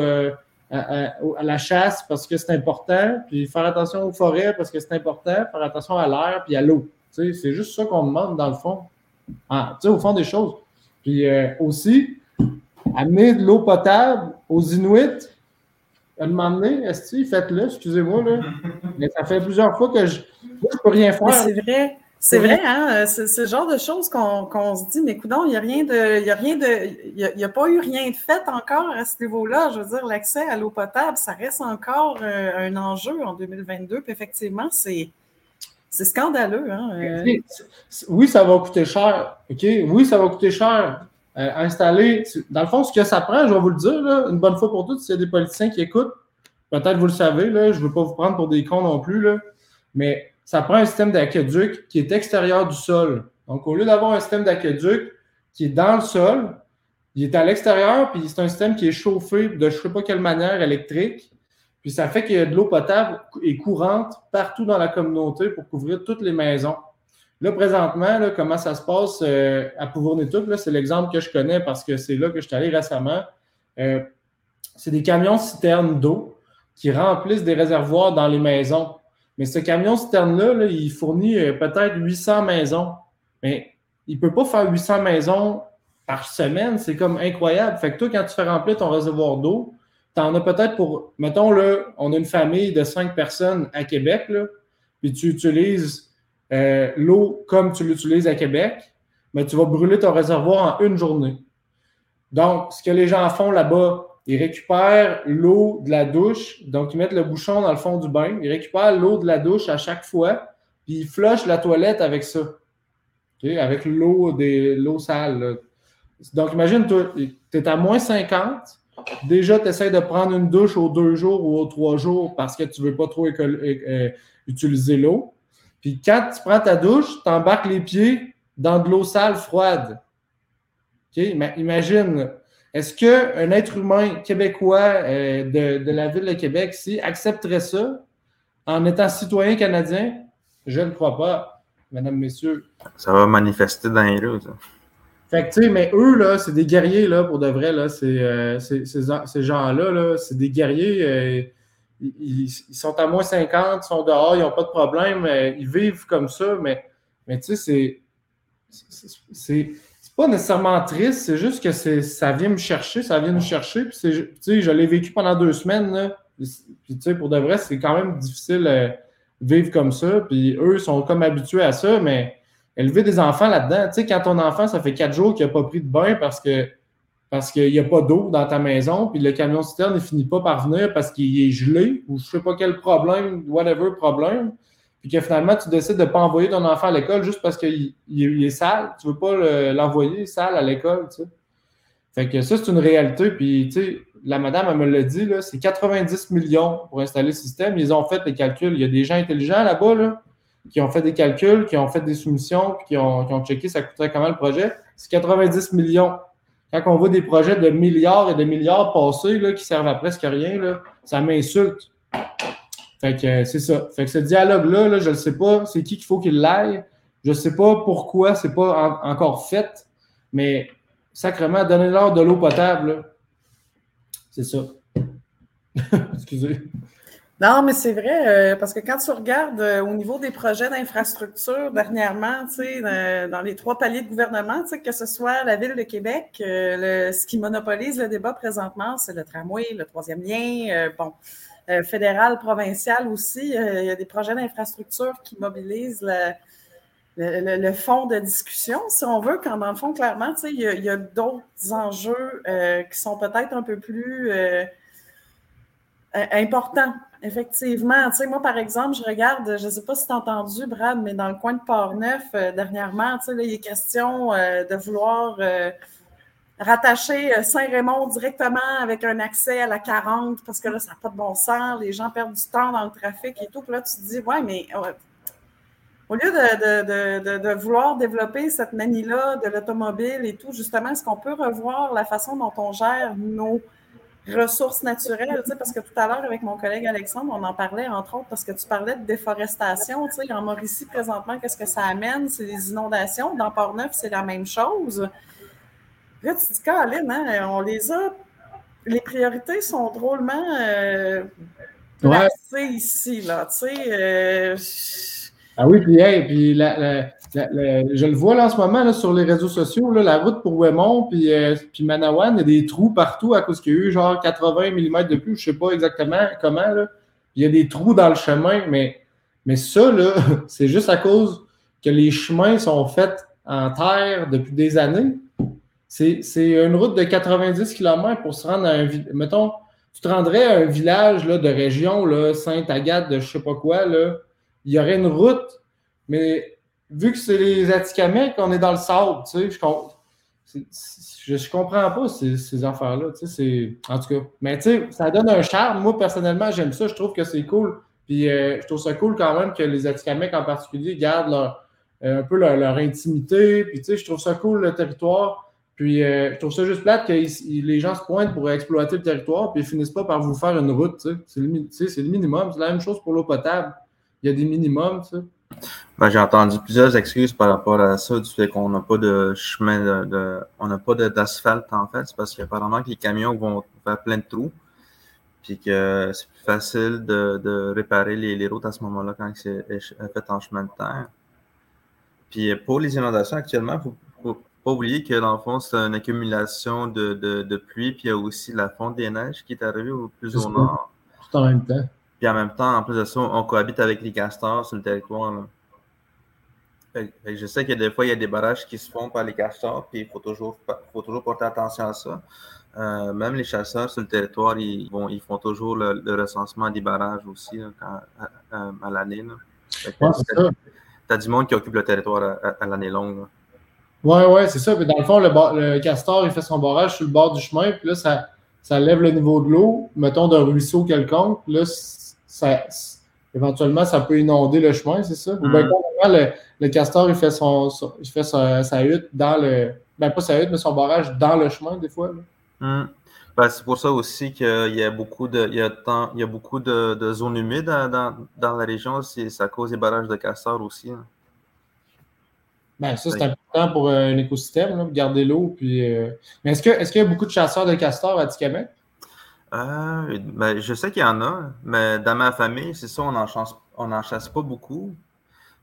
à, la chasse parce que c'est important, puis faire attention aux forêts parce que c'est important, faire attention à l'air puis à l'eau. C'est juste ça qu'on demande dans le fond. Ah, au fond des choses. Puis euh, aussi, amener de l'eau potable aux Inuits. À demander, est-ce que faites-le, excusez-moi, là. (laughs) Mais ça fait plusieurs fois que je ne peux rien faire. C'est vrai. C'est vrai, hein? Euh, c'est ce genre de choses qu'on se dit, mais écoute, il n'y a rien de. Il y a rien de. Il a, pas eu rien de fait encore à ce niveau-là. Je veux dire, l'accès à l'eau potable, ça reste encore euh, un enjeu en 2022. Puis effectivement, c'est. C'est scandaleux. Hein? Euh. Oui, ça va coûter cher. OK? Oui, ça va coûter cher. installer. Dans le fond, ce que ça prend, je vais vous le dire, là, une bonne fois pour toutes, s'il y a des politiciens qui écoutent, peut-être vous le savez, là, je ne veux pas vous prendre pour des cons non plus, là, mais ça prend un système d'aqueduc qui est extérieur du sol. Donc, au lieu d'avoir un système d'aqueduc qui est dans le sol, il est à l'extérieur, puis c'est un système qui est chauffé de je ne sais pas quelle manière électrique. Puis ça fait qu'il y a de l'eau potable et courante partout dans la communauté pour couvrir toutes les maisons. Là, présentement, là, comment ça se passe euh, à Pouvournituc, c'est l'exemple que je connais parce que c'est là que je suis allé récemment. Euh, c'est des camions citernes d'eau qui remplissent des réservoirs dans les maisons. Mais ce camion citerne-là, il fournit euh, peut-être 800 maisons. Mais il ne peut pas faire 800 maisons par semaine. C'est comme incroyable. Fait que toi, quand tu fais remplir ton réservoir d'eau, tu en as peut-être pour, mettons, là, on a une famille de cinq personnes à Québec, là, puis tu utilises euh, l'eau comme tu l'utilises à Québec, mais tu vas brûler ton réservoir en une journée. Donc, ce que les gens font là-bas, ils récupèrent l'eau de la douche. Donc, ils mettent le bouchon dans le fond du bain. Ils récupèrent l'eau de la douche à chaque fois. Puis, ils flushent la toilette avec ça. Avec l'eau des l'eau sale. Donc, imagine, tu es à moins 50. Déjà, tu essaies de prendre une douche aux deux jours ou aux trois jours parce que tu ne veux pas trop euh, utiliser l'eau. Puis quand tu prends ta douche, tu embarques les pieds dans de l'eau sale froide. Mais imagine, est-ce qu'un être humain québécois euh, de, la ville de Québec si, accepterait ça en étant citoyen canadien? Je ne crois pas, mesdames, messieurs. Ça va manifester dans les rues, Fait que, tu sais, mais eux, là, c'est des guerriers, là, pour de vrai, là. C'est, euh, ces gens-là, là, c'est des guerriers. Euh, ils, sont à moins 50, ils sont dehors, ils n'ont pas de problème. ils vivent comme ça, mais, mais tu sais, c'est pas nécessairement triste, c'est juste que ça vient me chercher, ça vient nous chercher. Puis je l'ai vécu pendant deux semaines. Là, puis pour de vrai, c'est quand même difficile de euh, vivre comme ça. Puis eux sont comme habitués à ça, mais élever des enfants là-dedans, tu sais, quand ton enfant, ça fait quatre jours qu'il n'a pas pris de bain parce que parce qu'il n'y a pas d'eau dans ta maison, puis le camion citerne ne finit pas par venir parce qu'il est gelé, ou je ne sais pas quel problème, whatever problème puis que finalement, tu décides de ne pas envoyer ton enfant à l'école juste parce qu'il est sale. Tu ne veux pas l'envoyer sale à l'école, tu sais. Fait que ça, c'est une réalité. Puis, tu sais, la madame, elle me l'a dit, c'est 90 millions pour installer le système. Ils ont fait les calculs. Il y a des gens intelligents là-bas, là, qui ont fait des calculs, qui ont fait des soumissions, puis qui ont, qui checké ça coûterait comment le projet. C'est 90 millions. Quand on voit des projets de milliards et de milliards passés, là, qui servent à presque rien, là, ça m'insulte. Fait que c'est ça. Fait que ce dialogue-là, je ne sais pas c'est qui qu'il faut qu'il l'aille. Je ne sais pas pourquoi c'est pas encore fait, mais sacrément, donnez-leur de l'eau potable. C'est ça. (laughs) Excusez. Non, mais c'est vrai, euh, parce que quand tu regardes euh, au niveau des projets d'infrastructure dernièrement, sais, dans les trois paliers de gouvernement, que ce soit la Ville de Québec, euh, ce qui monopolise le débat présentement, c'est le tramway, le troisième lien, bon, euh, fédéral, provincial aussi. Euh, il y a des projets d'infrastructure qui mobilisent le, le, fond de discussion, si on veut, quand dans le fond, clairement, il y a, y a d'autres enjeux euh, qui sont peut-être un peu plus importants. Effectivement, tu sais, moi, par exemple, je regarde, je ne sais pas si tu as entendu, Brad, mais dans le coin de Port-Neuf, dernièrement, tu sais, il est question de vouloir rattacher euh, Saint-Raymond directement avec un accès à la 40 parce que là, ça n'a pas de bon sens, les gens perdent du temps dans le trafic et tout. Puis là, tu te dis, ouais, mais au lieu de, vouloir développer cette manie-là de l'automobile et tout, justement, est-ce qu'on peut revoir la façon dont on gère nos ressources naturelles? Parce que tout à l'heure, avec mon collègue Alexandre, on en parlait, entre autres, parce que tu parlais de déforestation. En Mauricie, présentement, qu'est-ce que ça amène? C'est des inondations. Dans Port-Neuf, c'est la même chose. Là, tu dis, Caroline, hein, on les a. Les priorités sont drôlement euh, placées ici, là. Tu sais. Euh, ah oui, puis, puis je le vois là en ce moment là, sur les réseaux sociaux, là, la route pour Wemont puis, euh, puis Manawan, il y a des trous partout à cause qu'il y a eu genre 80 mm de pluie, je ne sais pas exactement comment. Là. Il y a des trous dans le chemin, mais, mais ça, là, (laughs) c'est juste à cause que les chemins sont faits en terre depuis des années. C'est une route de 90 km pour se rendre à un Mettons, tu te rendrais à un village là, de région, Sainte-Agathe, de je sais pas quoi, là, il y aurait une route, mais vu que c'est les Atikamekw, on est dans le sable, tu sais, je, je, comprends pas ces, ces affaires-là, tu sais, en tout cas. Mais tu sais, ça donne un charme. Moi, personnellement, j'aime ça, je trouve que c'est cool. Puis euh, je trouve ça cool quand même que les Atikamekw en particulier gardent leur, euh, un peu leur, leur intimité. Puis tu sais, je trouve ça cool le territoire. Puis, euh, je trouve ça juste plate que les gens se pointent pour exploiter le territoire, puis ils finissent pas par vous faire une route. C'est le, minimum. C'est la même chose pour l'eau potable. Il y a des minimums. Ben, J'ai entendu plusieurs excuses par rapport à ça, du fait qu'on n'a pas de chemin, de, on n'a pas d'asphalte en fait. C'est parce qu'apparemment que les camions vont faire plein de trous, puis que c'est plus facile de, de réparer les, les, routes à ce moment-là quand c'est fait en chemin de terre. Puis pour les inondations actuellement, il faut pas oublier que dans le fond, c'est une accumulation de, de, pluie, puis il y a aussi la fonte des neiges qui est arrivée au plus au nord. Tout en même temps. Puis en même temps, en plus de ça, on cohabite avec les castors sur le territoire. je sais que des fois, il y a des barrages qui se font par les castors, puis il faut toujours, faut toujours porter attention à ça. Euh, même les chasseurs sur le territoire, ils, vont, ils font toujours le, recensement des barrages aussi à, l'année. tu as du monde qui occupe le territoire à, l'année longue. Oui, oui, c'est ça. dans le fond, le, castor, il fait son barrage sur le bord du chemin, puis là, ça, ça lève le niveau de l'eau, mettons d'un ruisseau quelconque. Là, ça, éventuellement, ça peut inonder le chemin, c'est ça? Ou bien, mm. le, castor, il fait, son, il fait sa, hutte dans le. Ben, pas sa hutte, mais son barrage dans le chemin, des fois. Mm. Ben, c'est pour ça aussi qu'il y a beaucoup de, il y a il y a beaucoup de, zones humides dans, dans, la région. Ça cause des barrages de castors aussi. Hein. Ben, ça, c'est important pour euh, un écosystème, garder l'eau. Puis, euh, Mais est-ce, que, est-ce qu'il y a beaucoup de chasseurs de castors à Tikamek? Euh, ben, je sais qu'il y en a, mais dans ma famille, c'est ça, on n'en chasse, on chasse pas beaucoup.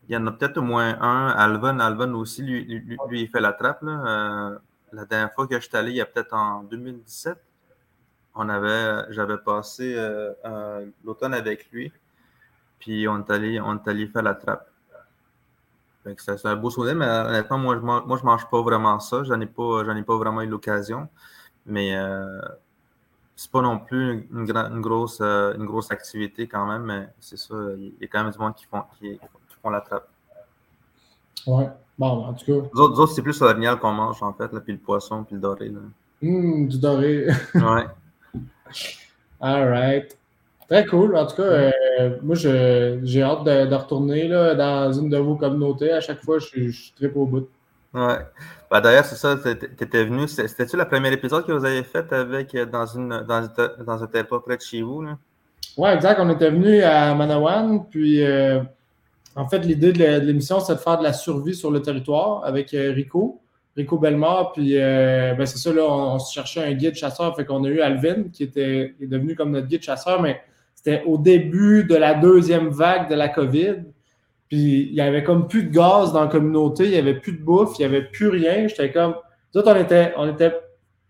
Il y en a peut-être au moins un. Alvin, Alvin aussi, lui, lui, il fait la trappe. Là. la dernière fois que je suis allé, il y a peut-être en 2017, on avait, j'avais passé l'automne avec lui. Puis on est allé, on est allé faire la trappe. C'est un beau souvenir, mais honnêtement, moi, je ne moi, je mange pas vraiment ça. J'en ai pas, ai pas vraiment eu l'occasion. Mais euh, c'est pas non plus une, une grosse, euh, une grosse activité quand même, mais c'est ça, il y a quand même du monde qui font, qui, font la trappe. Ouais, bon, en tout cas. Les autres, c'est plus l'orignal qu'on mange en fait, là, puis le poisson, puis le doré. Là. Mmh, du doré. ouais. (laughs) All right. Très cool. En tout cas, euh, moi, j'ai hâte de, retourner là, dans une de vos communautés. À chaque fois, je, suis très au bout. Ouais. Ben, D'ailleurs, c'est ça, tu étais venu. C'était-tu le premier épisode que vous avez fait avec euh, dans, une, dans, dans un territoire près de chez vous? Oui, exact. On était venu à Manawan. Puis, euh, en fait, l'idée de l'émission, c'est de faire de la survie sur le territoire avec Rico. Rico Belmar, puis ben c'est ça, là, on, se cherchait un guide chasseur, fait qu'on a eu Alvin, qui était est devenu comme notre guide chasseur, mais c'était au début de la deuxième vague de la COVID. Puis il y avait comme plus de gaz dans la communauté, il n'y avait plus de bouffe, il n'y avait plus rien. J'étais comme. Nous on était, on était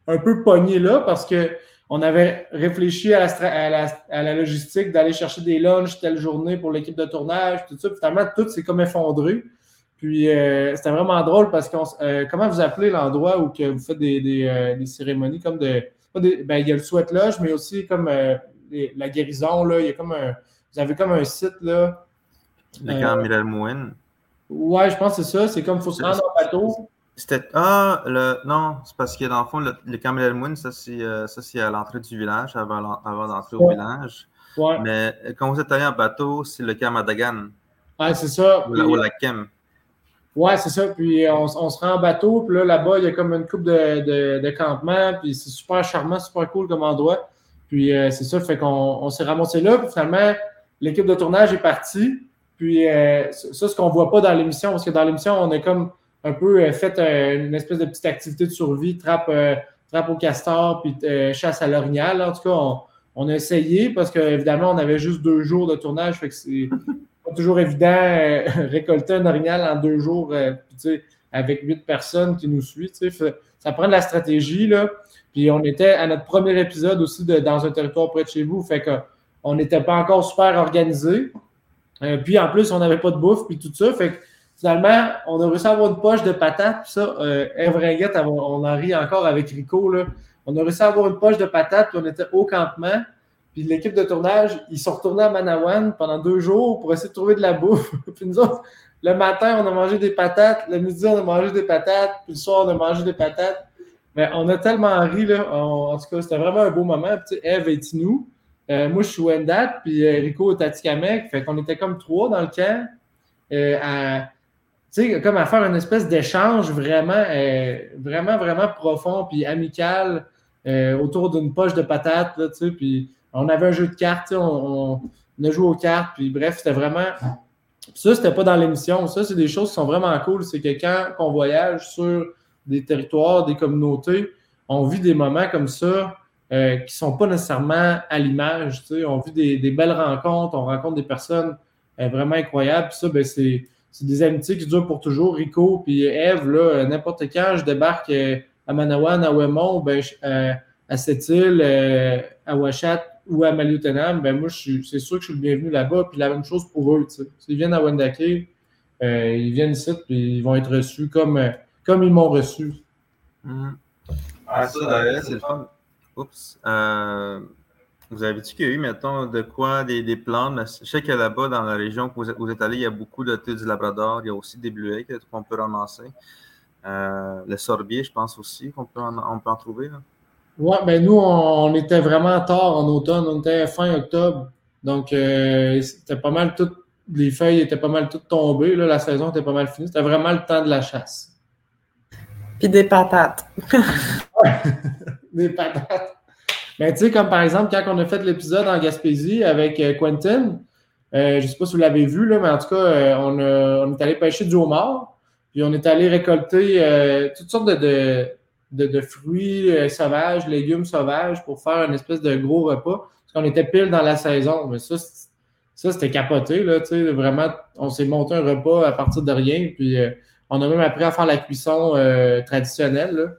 un peu pognés là parce qu'on avait réfléchi à la, logistique d'aller chercher des lunchs telle journée pour l'équipe de tournage, tout ça. Finalement, tout s'est comme effondré. Puis euh, c'était vraiment drôle parce que euh, comment vous appelez l'endroit où que vous faites des, des, euh, cérémonies comme de. ben, il y a le sweat lodge, mais aussi comme la guérison, là, il y a comme un. Vous avez comme un site, là. Le camp euh. Ouais, je pense que c'est ça. C'est comme il faut se rendre en bateau. C'était. Ah, le... non, c'est parce que dans le fond, le, le camp Mouine, ça, c'est euh, à l'entrée du village, avant, avant d'entrer au village. Ouais. Mais quand vous êtes allé en bateau, c'est le camp Madagan. Ouais, c'est ça. Ou, la, Kem. Ouais, c'est ça. Puis on, on, se rend en bateau, puis là, là-bas, il y a comme une coupe de, de, de campement, puis c'est super charmant, super cool comme endroit. Puis euh, c'est ça, fait qu'on s'est ramassé là. Puis finalement, l'équipe de tournage est partie. Puis euh, ça, ce qu'on ne voit pas dans l'émission, parce que dans l'émission, on a comme un peu euh, fait une espèce de petite activité de survie, trappe, trappe au castor, puis chasse à l'orignal. En tout cas, on, a essayé parce qu'évidemment, on avait juste deux jours de tournage. Fait que c'est pas toujours évident (laughs) récolter un orignal en deux jours avec huit personnes qui nous suivent. Ça prend de la stratégie. Là. Puis on était à notre premier épisode aussi de, dans un territoire près de chez vous, fait qu'on n'était pas encore super organisé. Euh, puis en plus, on n'avait pas de bouffe, puis tout ça. Fait que finalement, on a réussi à avoir une poche de patates. Puis ça, euh, on en rit encore avec Rico. Là. On a réussi à avoir une poche de patates, puis on était au campement. Puis l'équipe de tournage, ils sont retournés à Manawan pendant deux jours pour essayer de trouver de la bouffe. (laughs) puis nous autres, le matin, on a mangé des patates. Le midi, on a mangé des patates. Puis le soir, on a mangé des patates. Mais on a tellement ri, là. en tout cas, c'était vraiment un beau moment. Puis, Eve est nous. Euh, moi, je suis Wendat, puis euh, Rico est à Tikamek. Fait qu'on était comme trois dans le camp. Euh, à, comme à faire une espèce d'échange vraiment, vraiment, vraiment profond puis amical autour d'une poche de patates. Là, puis on avait un jeu de cartes, on, on, a joué aux cartes. Puis bref, c'était vraiment. Ça, c'était pas dans l'émission. Ça, c'est des choses qui sont vraiment cool. C'est que quand on voyage sur des territoires, des communautés, on vit des moments comme ça euh, qui ne sont pas nécessairement à l'image. On vit des, belles rencontres, on rencontre des personnes euh, vraiment incroyables. Puis ça, ben, c'est, des amitiés qui durent pour toujours. Rico puis Eve, là, n'importe quand, je débarque euh, à Manawan, à Wemont, ben, à cette île, à Ouachat ou à Maliotenam, ben moi, c'est sûr que je suis le bienvenu là-bas. Puis la même chose pour eux. S'ils viennent à Wendake, ils viennent ici puis ils vont être reçus comme, comme ils m'ont reçu. Mhm. Ah, ça, d'ailleurs, c'est le fun. Oups. vous avez dit qu'il y a eu, mettons, de quoi des, des plantes? Je sais que là-bas, dans la région où vous êtes, allé, il y a beaucoup de thé du Labrador. Il y a aussi des bleuets qu'on peut ramasser. le sorbier, je pense aussi qu'on peut, on peut en trouver. Là. Oui, ben nous, on, était vraiment tard en automne. On était fin octobre. Donc, euh, c'était pas mal toutes les feuilles étaient pas mal toutes tombées. Là, la saison était pas mal finie. C'était vraiment le temps de la chasse. Puis des patates. (laughs) des patates. Mais ben, tu sais, comme par exemple, quand on a fait l'épisode en Gaspésie avec euh, Quentin, euh, je ne sais pas si vous l'avez vu, là, mais en tout cas, on, on, est allé pêcher du homard, puis on est allé récolter toutes sortes de fruits euh, sauvages, légumes sauvages pour faire une espèce de gros repas. Parce qu'on était pile dans la saison. Mais ça, ça c'était capoté. Là, vraiment, on s'est monté un repas à partir de rien. Puis euh, on a même appris à faire la cuisson euh, traditionnelle.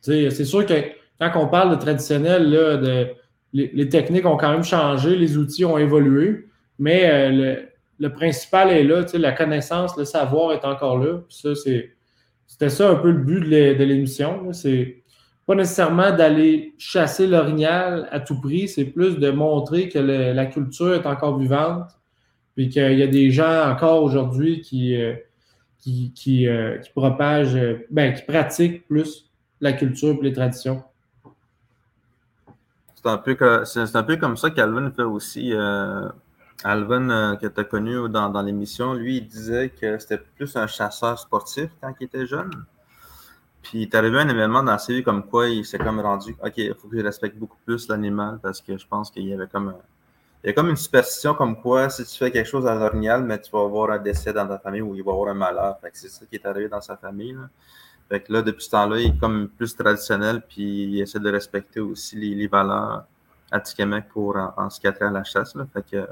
C'est sûr que quand on parle de traditionnel, les, techniques ont quand même changé, les outils ont évolué, mais le, le, principal est là, la connaissance, le savoir est encore là. C'était ça un peu le but de l'émission. C'est pas nécessairement d'aller chasser l'orignal à tout prix, c'est plus de montrer que la culture est encore vivante, puis qu'il y a des gens encore aujourd'hui qui, euh, qui, qui, euh, qui, propagent, ben, qui pratiquent plus la culture et les traditions. C'est un, peu un peu comme ça qu'Alvin fait aussi. Euh, Alvin, euh, que tu as connu dans, l'émission, lui, il disait que c'était plus un chasseur sportif quand il était jeune. Puis est arrivé un événement dans sa vie comme quoi il s'est comme rendu OK, il faut que je respecte beaucoup plus l'animal parce que je pense qu'il y avait comme il y a comme une superstition comme quoi si tu fais quelque chose à l'orignal, mais tu vas avoir un décès dans ta famille ou il va avoir un malheur. C'est ça qui est arrivé dans sa famille. Là. Fait que là, depuis ce temps-là, il est comme plus traditionnel, puis il essaie de respecter aussi les, valeurs à pour en, ce qui a trait à la chasse. Là. Fait que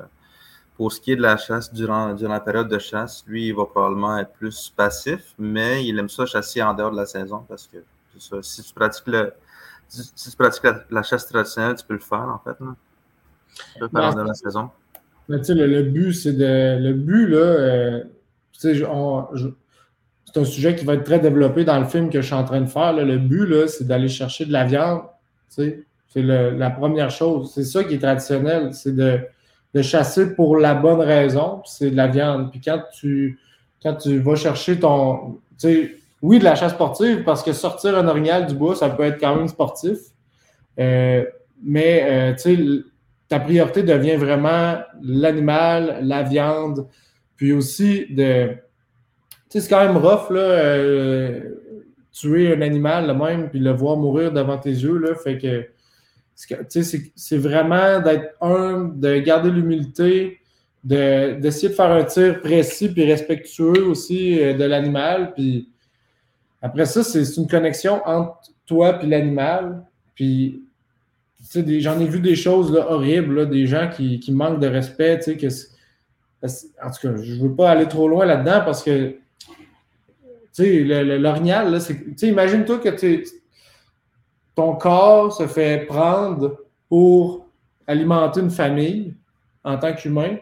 pour ce qui est de la chasse, durant, durant la période de chasse, lui, il va probablement être plus passif, mais il aime ça chasser en dehors de la saison parce que si tu pratiques, le, si tu pratiques la, chasse traditionnelle, tu peux le faire en fait. Tu le la saison. le, but, c'est de. Le but, là, euh, c'est un sujet qui va être très développé dans le film que je suis en train de faire. Le but, là, c'est d'aller chercher de la viande. C'est la première chose. C'est ça qui est traditionnel. C'est de de chasser pour la bonne raison, c'est de la viande. Puis quand tu, quand tu vas chercher ton. Oui, de la chasse sportive, parce que sortir un orignal du bois, ça peut être quand même sportif. Euh, mais euh, ta priorité devient vraiment l'animal, la viande, puis aussi de. Tu sais, c'est quand même rough, là, euh, tuer un animal le même, puis le voir mourir devant tes yeux, là, fait que c'est vraiment d'être un, de garder l'humilité, d'essayer de, faire un tir précis puis respectueux aussi euh, de l'animal. Puis après ça, c'est une connexion entre toi et l'animal. Puis j'en ai vu des choses horribles, des gens qui, manquent de respect. Que en tout cas, je ne veux pas aller trop loin là-dedans parce que l'orignal, imagine-toi que tu ton corps se fait prendre pour alimenter une famille en tant qu'humain,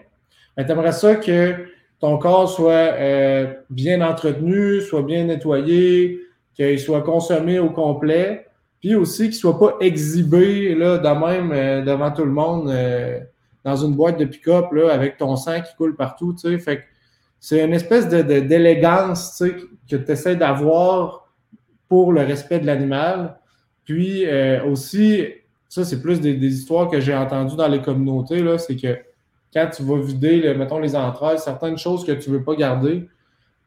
tu aimerais ça que ton corps soit euh, bien entretenu, soit bien nettoyé, qu'il soit consommé au complet, puis aussi qu'il ne soit pas exhibé là, de même euh, devant tout le monde euh, dans une boîte de pick-up avec ton sang qui coule partout. C'est une espèce d'élégance que tu essaies d'avoir pour le respect de l'animal. Puis euh, aussi, ça, c'est plus des, histoires que j'ai entendues dans les communautés, c'est que quand tu vas vider, mettons, les entrailles, certaines choses que tu ne veux pas garder,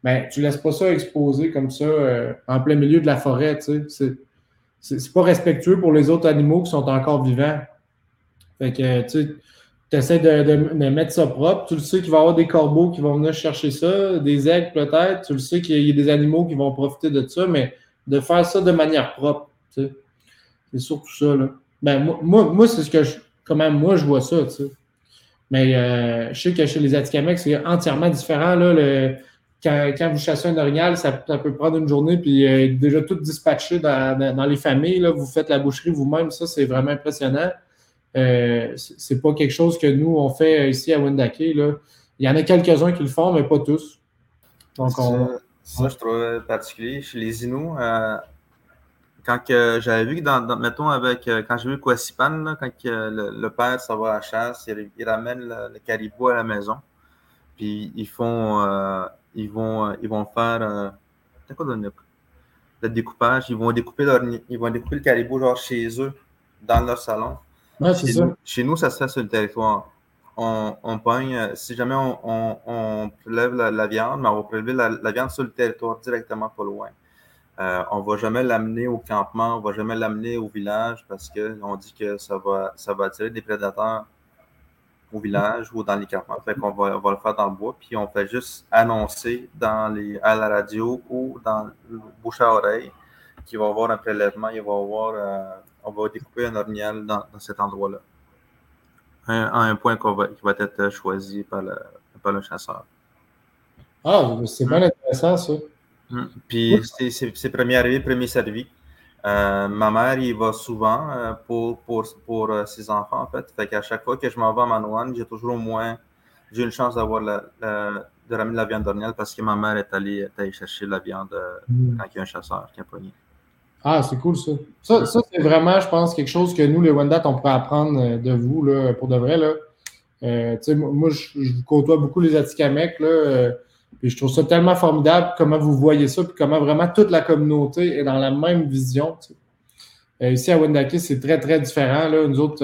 ben, tu ne laisses pas ça exposer comme ça en plein milieu de la forêt. Tu sais. C'est pas respectueux pour les autres animaux qui sont encore vivants. Fait que tu essaies de, de, mettre ça propre. Tu le sais qu'il va y avoir des corbeaux qui vont venir chercher ça, des aigles peut-être. Tu le sais qu'il y a des animaux qui vont profiter de ça, mais de faire ça de manière propre. C'est surtout ça, là. Ben, moi, moi, c'est ce que je. Comment moi, je vois ça, tu sais. Mais euh, je sais que chez les Atikamekw, c'est entièrement différent. Là, quand, quand, vous chassez un orignal, ça, peut prendre une journée, puis euh, déjà tout dispatché dans, dans, les familles. Là, vous faites la boucherie vous-même, ça, c'est vraiment impressionnant. Euh, c'est pas quelque chose que nous, on fait ici à Wendake. Là. Il y en a quelques-uns qui le font, mais pas tous. Donc, ça, je trouve particulier. Chez les Inuits, euh, quand j'avais vu que, dans, mettons, avec, euh, quand j'ai vu Kwasipan, quand le, père ça va à la chasse, il, ramène le, caribou à la maison. Puis ils font, euh, ils vont, ils vont faire, quoi le, découpage. Ils vont découper ils vont découper le caribou genre chez eux, dans leur salon. chez, nous, chez nous, ça se fait sur le territoire on, on pogne, euh, si jamais on, on, prélève la, viande, mais on va prélever la, viande sur le territoire directement pas loin. Euh, on ne va jamais l'amener au campement, on ne va jamais l'amener au village parce qu'on dit que ça va, ça va attirer des prédateurs au village ou dans les campements. Fait qu'on va, on va le faire dans le bois, puis on fait juste annoncer dans les, à la radio ou dans le bouche à oreille qu'il va y avoir un prélèvement, il va avoir, euh, on va découper un orignal dans cet endroit-là à un point va, qui va être choisi par le, par le chasseur. Ah, c'est bien intéressant ça. Hum. Puis c'est premier arrivé, premier servi. Euh, ma mère, il va souvent euh, pour, pour, pour euh, ses enfants, en fait. Fait qu'à chaque fois que je m'en vais à Manouane, j'ai toujours au moins, j'ai une chance d'avoir la, de ramener la viande d'ornial parce que ma mère est allée, est allée chercher la viande mm. quand il y a un chasseur qui a pogné. Ah, c'est cool ça. Ça, ça c'est vraiment, je pense, quelque chose que nous, les Wendat, on pourrait apprendre de vous, là, pour de vrai. Là. Moi, je, vous côtoie beaucoup les Atikamekw, là, je trouve ça tellement formidable comment vous voyez ça, puis comment vraiment toute la communauté est dans la même vision. ici à Wendake, c'est très, très différent. Là. Nous autres,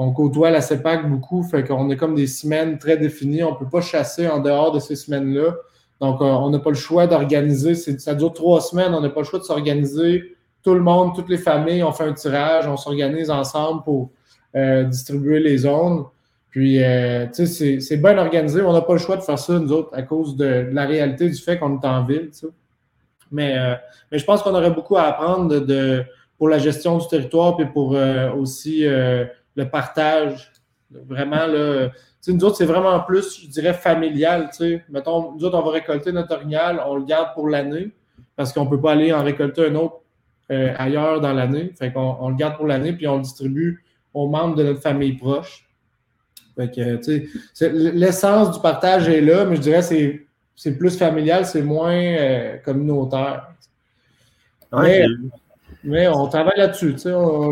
on côtoie la CEPAC beaucoup, fait qu'on est comme des semaines très définies. On ne peut pas chasser en dehors de ces semaines-là. Donc, euh, on n'a pas le choix d'organiser. Ça dure trois semaines. On n'a pas le choix de s'organiser. Tout le monde, toutes les familles, on fait un tirage, on s'organise ensemble pour euh, distribuer les zones. Puis, euh, tu sais, c'est bien organisé. On n'a pas le choix de faire ça, nous autres, à cause de, la réalité du fait qu'on est en ville. Mais, mais je pense qu'on aurait beaucoup à apprendre de, pour la gestion du territoire, puis pour aussi le partage. Vraiment, là, nous autres, c'est vraiment plus, je dirais, familial. Mettons, nous autres, on va récolter notre orignal, on le garde pour l'année parce qu'on ne peut pas aller en récolter un autre euh, ailleurs dans l'année. Fait qu'on on le garde pour l'année puis on le distribue aux membres de notre famille proche. L'essence du partage est là, mais je dirais que c'est plus familial, c'est moins euh, communautaire. mais, on travaille là-dessus.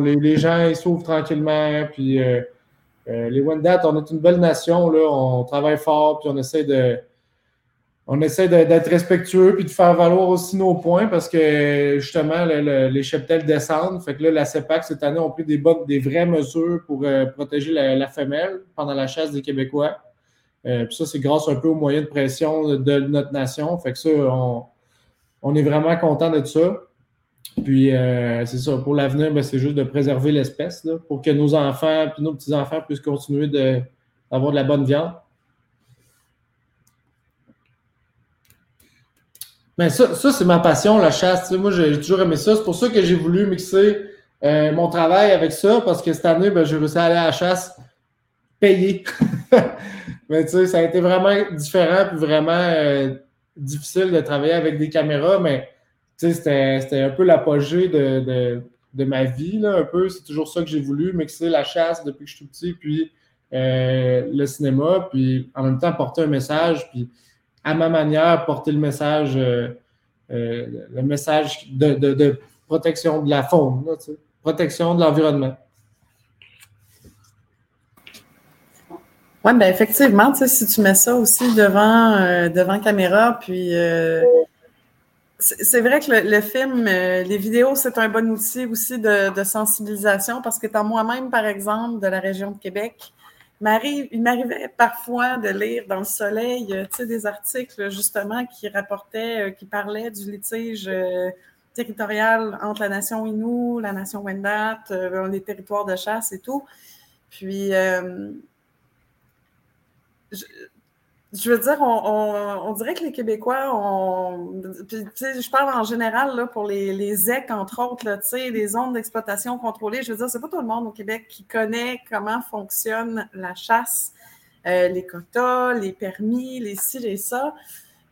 Les, les, gens ils s'ouvrent tranquillement, puis euh, euh, les Wendat, on est une belle nation, là, on travaille fort, puis on essaie de on essaie d'être respectueux puis de faire valoir aussi nos points parce que justement les cheptels descendent. Fait que là, la CEPAC cette année ont pris des vraies mesures pour euh, protéger la, femelle pendant la chasse des Québécois. Euh, puis ça, c'est grâce un peu aux moyens de pression de, notre nation. Fait que ça, on, on est vraiment content de ça. Puis, euh, c'est ça, pour l'avenir, ben, c'est juste de préserver l'espèce pour que nos enfants et nos petits-enfants puissent continuer d'avoir de, la bonne viande. Mais ça, ça c'est ma passion, la chasse. moi, j'ai toujours aimé ça. C'est pour ça que j'ai voulu mixer euh, mon travail avec ça, parce que cette année, ben, j'ai réussi à aller à la chasse payée. (laughs) Mais tu sais, ça a été vraiment différent puis vraiment euh, difficile de travailler avec des caméras, mais c'était un peu l'apogée de, ma vie, là, un peu. C'est toujours ça que j'ai voulu, mixer la chasse depuis que je suis tout petit, puis euh, le cinéma, puis en même temps porter un message, puis à ma manière, porter le message, euh, euh, le message de, protection de la faune, protection de l'environnement. Oui, bien effectivement, si tu mets ça aussi devant, devant caméra, puis c'est vrai que le, film, euh, les vidéos, c'est un bon outil aussi de, sensibilisation parce que moi-même, par exemple, de la région de Québec, il m'arrivait parfois de lire dans le soleil euh, des articles justement qui rapportaient, euh, qui parlaient du litige territorial entre la nation Innu, la nation Wendat, les territoires de chasse et tout. Puis, veux dire, on, dirait que les Québécois, on, je parle en général là, pour les, les EC, entre autres, les zones d'exploitation contrôlées. Je veux dire, c'est pas tout le monde au Québec qui connaît comment fonctionne la chasse, euh, les quotas, les permis, les ci, les ça.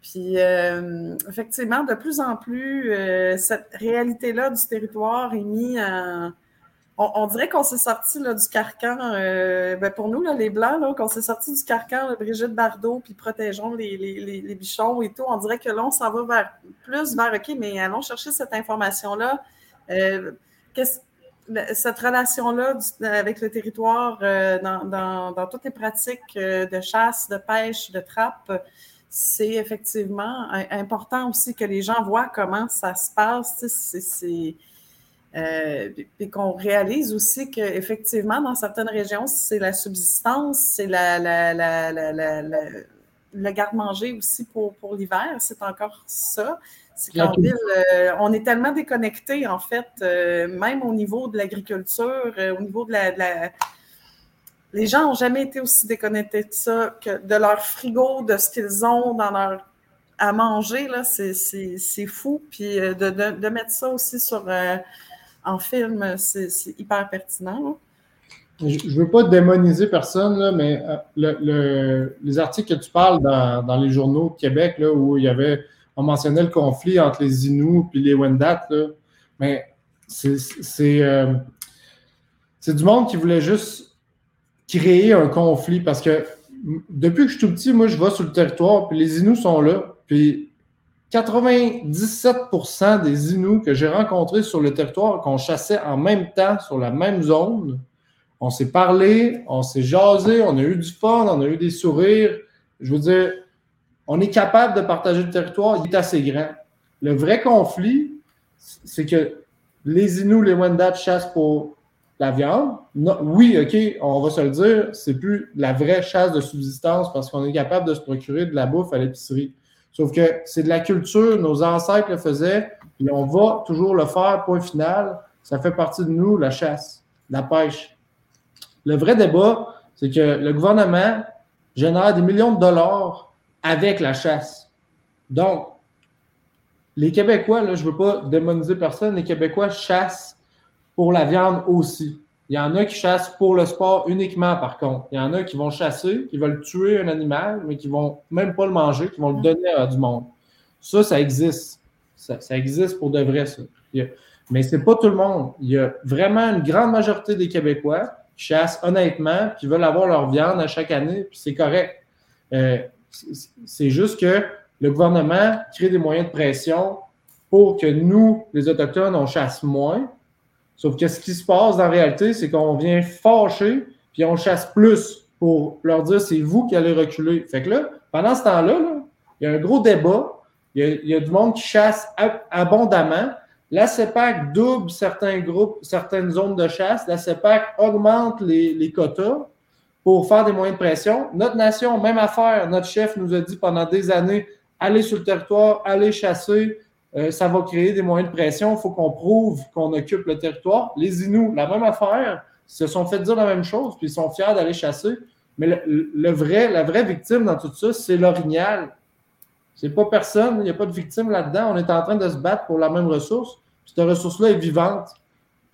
Puis, euh, effectivement, de plus en plus, euh, cette réalité-là du territoire est mise en on, dirait qu'on s'est sorti du carcan, euh, ben pour nous, les Blancs, qu'on s'est sorti du carcan, Brigitte Bardot, puis protégeons les, bichons et tout. On dirait que là, on s'en va vers plus vers OK, mais allons chercher cette information-là. Euh, cette relation-là avec le territoire euh, dans, toutes les pratiques de chasse, de pêche, de trappe, c'est effectivement important aussi que les gens voient comment ça se passe. C'est euh, puis qu'on réalise aussi qu'effectivement, dans certaines régions, c'est la subsistance, c'est la, le garde-manger aussi pour, pour l'hiver, c'est encore ça. C'est qu'en ville, euh, on est tellement déconnecté, en fait, euh, même au niveau de l'agriculture, au niveau de la, Les gens n'ont jamais été aussi déconnectés de ça, que de leur frigo, de ce qu'ils ont dans leur à manger, là, c'est fou. Puis de, de, mettre ça aussi sur en film, c'est hyper pertinent. Je ne veux pas démoniser personne, mais euh, les articles que tu parles dans, les journaux de Québec, là, où il y avait, on mentionnait le conflit entre les Inuits et les Wendat, mais c'est euh, c'est du monde qui voulait juste créer un conflit parce que depuis que je suis tout petit, moi, je vais sur le territoire, puis les Inuits sont là, puis 97% des Inuits que j'ai rencontrés sur le territoire, qu'on chassait en même temps sur la même zone, on s'est parlé, on s'est jasé, on a eu du fun, on a eu des sourires. Je veux dire, on est capable de partager le territoire, il est assez grand. Le vrai conflit, c'est que les Inuits, les Wendat chassent pour la viande. oui, OK, on va se le dire, c'est plus la vraie chasse de subsistance parce qu'on est capable de se procurer de la bouffe à l'épicerie. Sauf que c'est de la culture, nos ancêtres le faisaient, et on va toujours le faire, point final. Ça fait partie de nous, la chasse, la pêche. Le vrai débat, c'est que le gouvernement génère des millions de dollars avec la chasse. Donc, les Québécois, là, je ne veux pas démoniser personne, les Québécois chassent pour la viande aussi. Il y en a qui chassent pour le sport uniquement, par contre. Il y en a qui vont chasser, qui veulent tuer un animal, mais qui vont même pas le manger, qui vont le donner à du monde. Ça, ça existe. Ça, existe pour de vrai, ça. Mais ce n'est pas tout le monde. Il y a vraiment une grande majorité des Québécois qui chassent honnêtement, qui veulent avoir leur viande à chaque année, puis c'est correct. Euh, c'est juste que le gouvernement crée des moyens de pression pour que nous, les Autochtones, on chasse moins, Sauf que ce qui se passe dans la réalité, c'est qu'on vient fâcher, puis on chasse plus pour leur dire c'est vous qui allez reculer. Fait que là, pendant ce temps-là, il y a un gros débat. Il y, a, du monde qui chasse abondamment. La CEPAC double certains groupes, certaines zones de chasse. La CEPAC augmente les, les quotas pour faire des moyens de pression. Notre nation, même affaire. Notre chef nous a dit pendant des années allez sur le territoire, allez chasser, euh, ça va créer des moyens de pression. Il faut qu'on prouve qu'on occupe le territoire. Les Inuits, la même affaire, se sont fait dire la même chose, puis ils sont fiers d'aller chasser. Mais la vraie victime dans tout ça, c'est l'orignal. C'est pas personne, il n'y a pas de victime là-dedans. On est en train de se battre pour la même ressource. Cette ressource-là est vivante.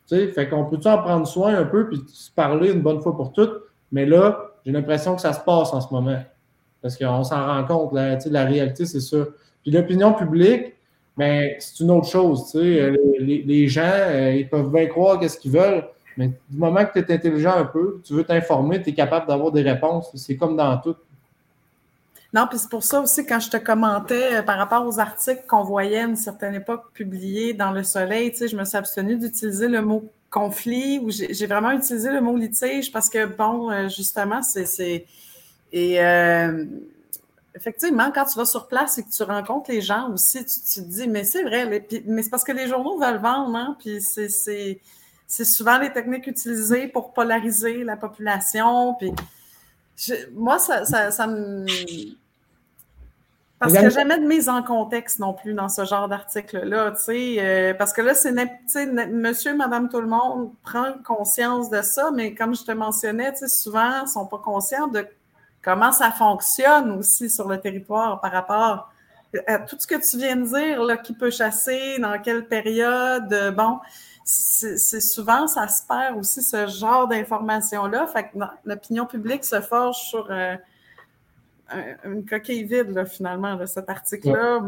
Tu fait qu'on peut-tu en prendre soin un peu puis se parler une bonne fois pour toutes? Mais là, j'ai l'impression que ça se passe en ce moment. Parce qu'on s'en rend compte. Là, la réalité, c'est ça. Puis l'opinion publique, mais c'est une autre chose. Tu sais. Euh, les, gens, euh, ils peuvent bien croire qu'est-ce qu'ils veulent, mais du moment que tu es intelligent un peu, tu veux t'informer, tu es capable d'avoir des réponses. C'est comme dans tout. Non, puis c'est pour ça aussi, quand je te commentais euh, par rapport aux articles qu'on voyait à une certaine époque publiés dans Le Soleil, tu sais, je me suis abstenue d'utiliser le mot conflit ou j'ai vraiment utilisé le mot litige parce que, bon, justement, c'est. Et effectivement, quand tu vas sur place et que tu rencontres les gens aussi, tu, te dis, mais c'est vrai, mais c'est parce que les journaux veulent vendre, hein, puis c'est souvent les techniques utilisées pour polariser la population, puis moi, ça, ça, me... Parce a jamais de mise en contexte non plus dans ce genre d'article-là, tu sais, euh, parce que là, c'est monsieur, madame, tout le monde prend conscience de ça, mais comme je te mentionnais, tu sais, souvent, ils ne sont pas conscients de comment ça fonctionne aussi sur le territoire par rapport à tout ce que tu viens de dire, là, qui peut chasser, dans quelle période, bon, c'est souvent, ça se perd aussi ce genre d'informations-là. Fait que l'opinion publique se forge sur euh, une coquille vide, là, finalement. Cet article-là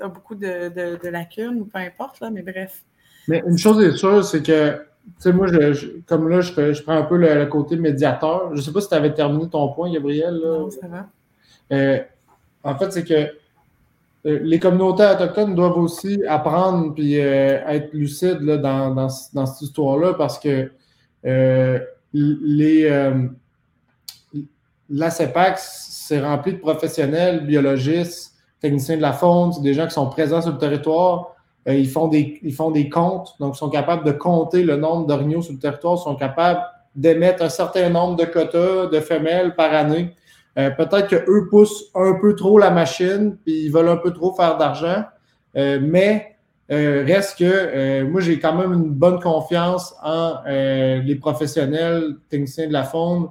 a beaucoup de, de, lacunes, ou peu importe, là, mais bref. Mais une chose est sûre, c'est que sais, moi, je, comme là, je, je, prends un peu le, côté médiateur. Je ne sais pas si tu avais terminé ton point, Gabriel. Non, ça va. Euh, en fait, c'est que euh, les communautés autochtones doivent aussi apprendre puis être lucides là, dans, dans, dans, cette histoire-là parce que les, la CEPAC, c'est rempli de professionnels, biologistes, techniciens de la faune, c'est des gens qui sont présents sur le territoire. Euh, ils, font des, ils font des comptes, donc ils sont capables de compter le nombre d'orignaux sur le territoire, sont capables d'émettre un certain nombre de quotas de femelles par année. Euh, peut-être qu'eux poussent un peu trop la machine, puis ils veulent un peu trop faire d'argent, euh, mais reste que moi, j'ai quand même une bonne confiance en les professionnels techniciens de la faune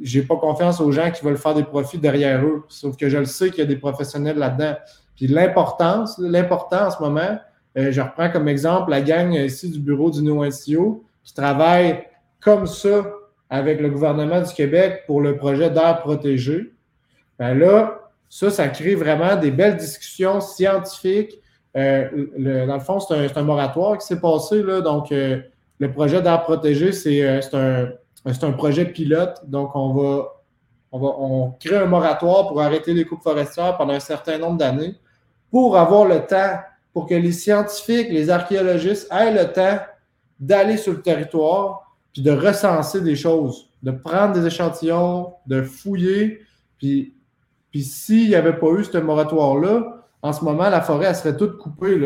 j'ai pas confiance aux gens qui veulent faire des profits derrière eux. Sauf que je le sais qu'il y a des professionnels là-dedans. Puis l'importance, l'important en ce moment, euh, je reprends comme exemple la gang ici du bureau du NOSCO qui travaille comme ça avec le gouvernement du Québec pour le projet d'air protégé. Ben là, ça, ça crée vraiment des belles discussions scientifiques. Euh, dans le fond, c'est un, moratoire qui s'est passé. Là, donc, euh, le projet d'air protégé, c'est un un projet pilote, donc on va, on va on crée un moratoire pour arrêter les coupes forestières pendant un certain nombre d'années pour avoir le temps, pour que les scientifiques, les archéologistes aient le temps d'aller sur le territoire puis de recenser des choses, de prendre des échantillons, de fouiller. Puis, puis s'il n'y avait pas eu ce moratoire-là, en ce moment, la forêt, elle serait toute coupée,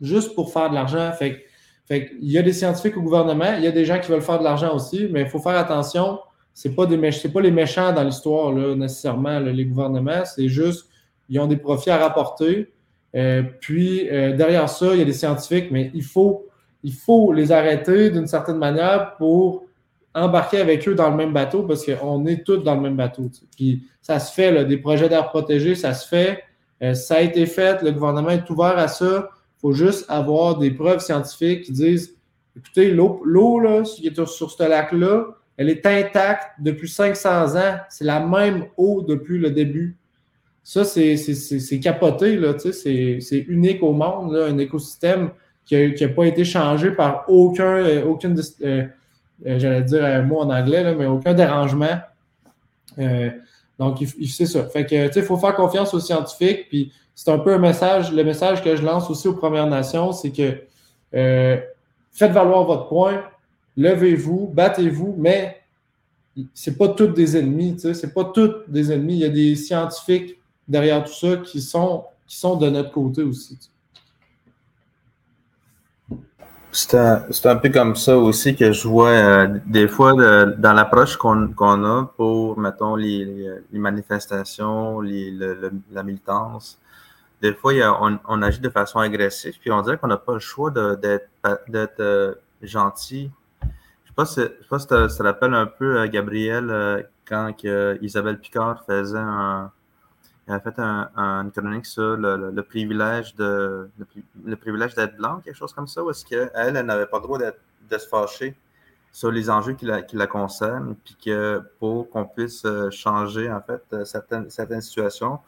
juste pour faire de l'argent. Fait fait il y a des scientifiques au gouvernement, il y a des gens qui veulent faire de l'argent aussi, mais il faut faire attention. Ce pas, pas les méchants dans l'histoire, nécessairement, les gouvernements. C'est juste, ils ont des profits à rapporter. Euh, puis, euh, derrière ça, il y a des scientifiques, mais il faut, il faut les arrêter d'une certaine manière pour embarquer avec eux dans le même bateau parce qu'on est tous dans le même bateau. Puis, ça se fait, des projets d'air protégés, ça se fait. Euh, ça a été fait, le gouvernement est ouvert à ça faut juste avoir des preuves scientifiques qui disent écoutez, l'eau qui est sur ce lac-là, elle est intacte depuis 500 ans. C'est la même eau depuis le début. Ça, c'est capoté, c'est unique au monde, un écosystème qui n'a pas été changé par aucun, euh, aucune, euh, euh, j'allais dire un mot en anglais, mais aucun dérangement. donc, c'est ça. Fait que, il faut faire confiance aux scientifiques, puis c'est un peu un message, le message que je lance aussi aux Premières Nations, c'est que euh, faites valoir votre point, levez-vous, battez-vous, mais c'est pas tous des ennemis, c'est pas tous des ennemis. Il y a des scientifiques derrière tout ça qui sont, qui sont de notre côté aussi. C'est un, peu comme ça aussi que je vois euh, des fois dans l'approche qu'on a pour, mettons, les, manifestations, la militance des fois, on, agit de façon agressive, puis on dirait qu'on n'a pas le choix d'être euh, gentil. Je pas si, ça te rappelle un peu, euh, Gabriel, euh, quand Isabelle Picard faisait un, elle a fait un, une chronique sur le, privilège de le, privilège d'être blanc, quelque chose comme ça, ou est-ce qu'elle, elle, n'avait pas le droit de se fâcher sur les enjeux qui la, qui la concernent, puis que pour qu'on puisse changer en fait certaines, certaines situations,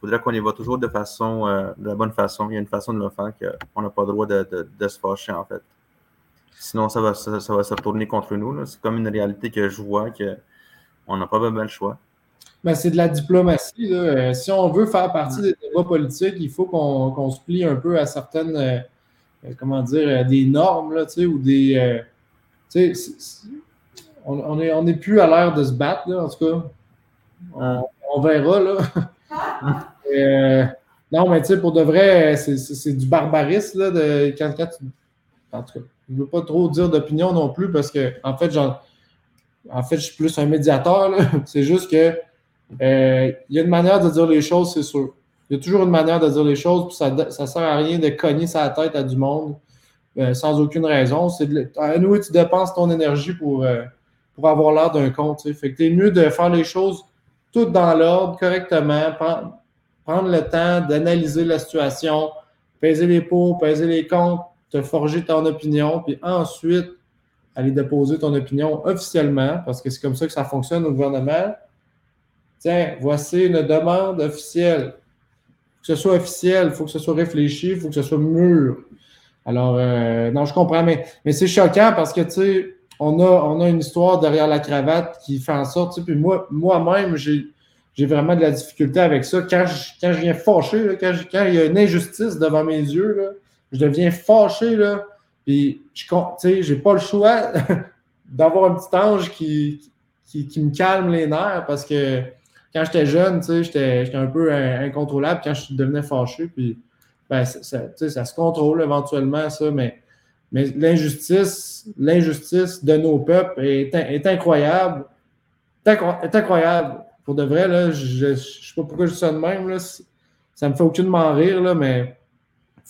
faudrait qu'on y va toujours de façon, euh, de la bonne façon. Il y a une façon de le faire qu'on n'a pas le droit de, se fâcher, en fait. Sinon, ça va, ça, va se retourner contre nous. C'est comme une réalité que je vois qu'on n'a pas vraiment le choix. Ben, c'est de la diplomatie. Euh, si on veut faire partie des débats politiques, il faut qu'on se plie un peu à certaines, euh, comment dire, des normes, là, ou des. on n'est on est plus à l'ère de se battre, en tout cas. On, on verra, là. (laughs) Euh, non, mais tu sais, pour de vrai, c'est du barbarisme, là, de, quand, tu, En tout cas, je ne veux pas trop dire d'opinion non plus parce que, en fait, en fait, je suis plus un médiateur. (laughs) C'est juste que euh, il y a une manière de dire les choses, c'est sûr. Il y a toujours une manière de dire les choses, puis ça ne sert à rien de cogner sa tête à du monde euh, sans aucune raison. C'est à nous, tu dépenses ton énergie pour, pour avoir l'air d'un con. Fait que tu es mieux de faire les choses tout dans l'ordre, correctement, prendre, le temps d'analyser la situation, peser les pots, peser les comptes, te forger ton opinion, puis ensuite aller déposer ton opinion officiellement, parce que c'est comme ça que ça fonctionne au gouvernement. Tiens, voici une demande officielle. que ce soit officiel, il faut que ce soit réfléchi, il faut que ce soit mûr. Alors, euh, non, je comprends, mais, mais c'est choquant parce que, tu sais, on a, on a une histoire derrière la cravate qui fait en sorte, tu sais, puis moi, moi-même, j'ai, j'ai vraiment de la difficulté avec ça. Quand je, quand je viens fâché, quand, quand, il y a une injustice devant mes yeux, là, je deviens fâché, là, puis je sais, j'ai pas le choix (laughs) d'avoir un petit ange qui, qui, qui, me calme les nerfs parce que quand j'étais jeune, tu sais, j'étais un peu incontrôlable quand je devenais fâché, puis ben, ça, ça se contrôle éventuellement, ça, mais, mais l'injustice, l'injustice de nos peuples est, est incroyable. Est incroyable. Pour de vrai, là, je ne sais pas pourquoi je ça de même. Là, ça me fait aucunement rire, là, mais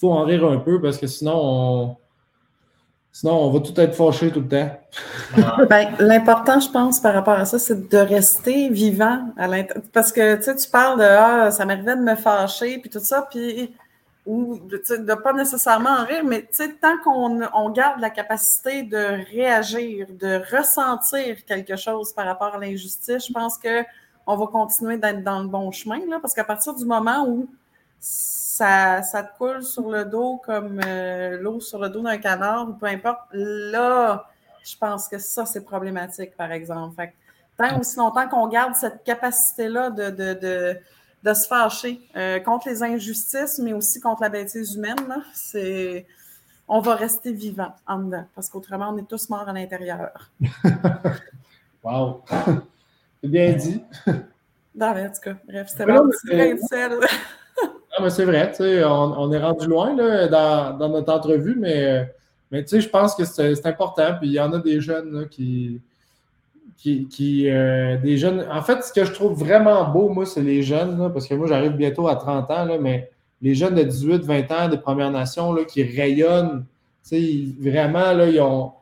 faut en rire un peu parce que sinon, on, Sinon, on va tout être fâché tout le temps. (laughs) ben, L'important, je pense, par rapport à ça, c'est de rester vivant à Parce que tu parles de Ah, ça m'arrivait de me fâcher, puis tout ça, puis ou de ne pas nécessairement en rire, mais tant qu'on on garde la capacité de réagir, de ressentir quelque chose par rapport à l'injustice, je pense qu'on va continuer d'être dans le bon chemin, là, parce qu'à partir du moment où ça, ça te coule sur le dos comme euh, l'eau sur le dos d'un canard, ou peu importe, là, je pense que ça, c'est problématique, par exemple. Fait tant aussi longtemps qu'on garde cette capacité-là de, de de se fâcher euh, contre les injustices, mais aussi contre la bêtise humaine. C'est, on va rester vivant en dedans, parce qu'autrement, on est tous morts à l'intérieur. (laughs) wow! (laughs) C'est bien dit. Non, en tout cas, bref, c'était mon non, mais c'est vrai, on, on, est rendu loin là, dans, dans, notre entrevue, mais, mais je pense que c'est, important. Puis il y en a des jeunes là, qui, qui, euh, des jeunes. En fait, ce que je trouve vraiment beau, moi, c'est les jeunes, parce que moi, j'arrive bientôt à 30 ans, là, mais les jeunes de 18, 20 ans des Premières Nations là, qui rayonnent, vraiment, là, ils ont,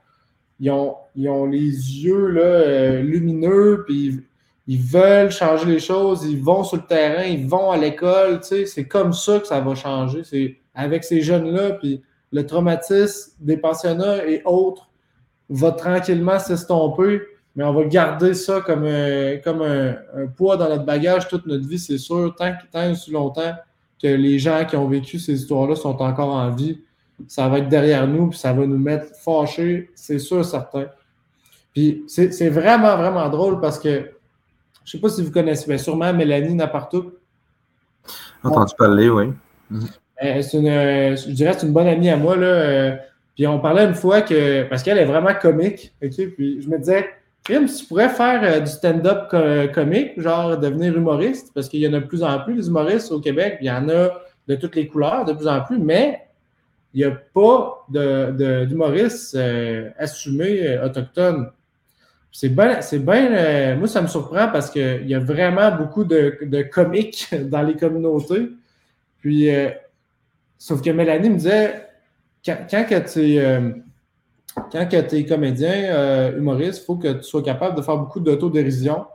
ils ont, ils ont les yeux là, euh, lumineux, puis ils, veulent changer les choses, ils vont sur le terrain, ils vont à l'école, c'est comme ça que ça va changer. C'est avec ces jeunes-là, puis le traumatisme des pensionnats et autres va tranquillement s'estomper mais on va garder ça comme, un, comme un, poids dans notre bagage toute notre vie, c'est sûr, tant, tant aussi longtemps que les gens qui ont vécu ces histoires-là sont encore en vie, ça va être derrière nous, puis ça va nous mettre fâchés, c'est sûr, certain. Puis c'est vraiment, vraiment drôle parce que, je ne sais pas si vous connaissez, mais sûrement Mélanie Napartout. Entendu parler, oui. Euh, c'est une, je dirais c'est une bonne amie à moi, là. Euh, puis on parlait une fois que, parce qu'elle est vraiment comique, OK? Puis je me disais, si tu pourrais faire euh, du stand-up comique, genre devenir humoriste, parce qu'il y en a de plus en plus des humoristes au Québec, il y en a de toutes les couleurs, de plus en plus, mais il n'y a pas d'humoristes de, euh, assumés euh, autochtones. C'est bien, bien moi ça me surprend parce qu'il y a vraiment beaucoup de, de, comiques (laughs) dans les communautés. Puis, sauf que Mélanie me disait, quand, quand tu quand tu es comédien, euh, humoriste, il faut que tu sois capable de faire beaucoup d'autodérision.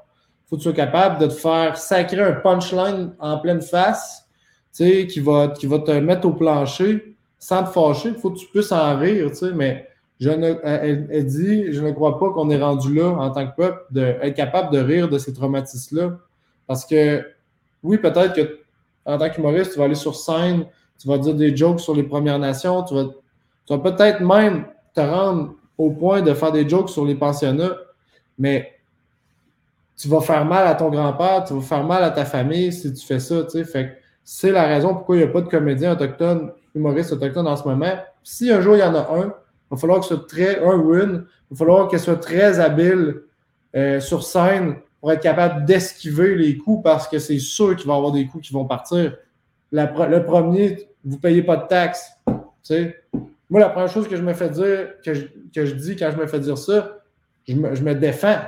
Il faut que tu sois capable de te faire sacrer un punchline en pleine face, qui va, qui va te mettre au plancher sans te fâcher. Il faut que tu puisses en rire, mais je ne, elle, dit, je ne crois pas qu'on est rendu là en tant que peuple d'être capable de rire de ces traumatismes-là. Parce que, oui, peut-être que en tant qu'humoriste, tu vas aller sur scène, tu vas dire des jokes sur les Premières Nations, tu vas, tu vas peut-être même te rendre au point de faire des jokes sur les pensionnats, mais tu vas faire mal à ton grand-père, tu vas faire mal à ta famille si tu fais ça, tu sais. Fait c'est la raison pourquoi il n'y a pas de comédien autochtone, humoriste autochtone en ce moment. Si un jour il y en a un, va falloir que soit très, un win, il va falloir qu'il soit très habile euh, sur scène pour être capable d'esquiver les coups parce que c'est sûr qu'il va y avoir des coups qui vont partir. le premier, vous ne payez pas de taxes. Moi, la première chose que je me fais dire, que je, dis quand je me fais dire ça, je me, défends.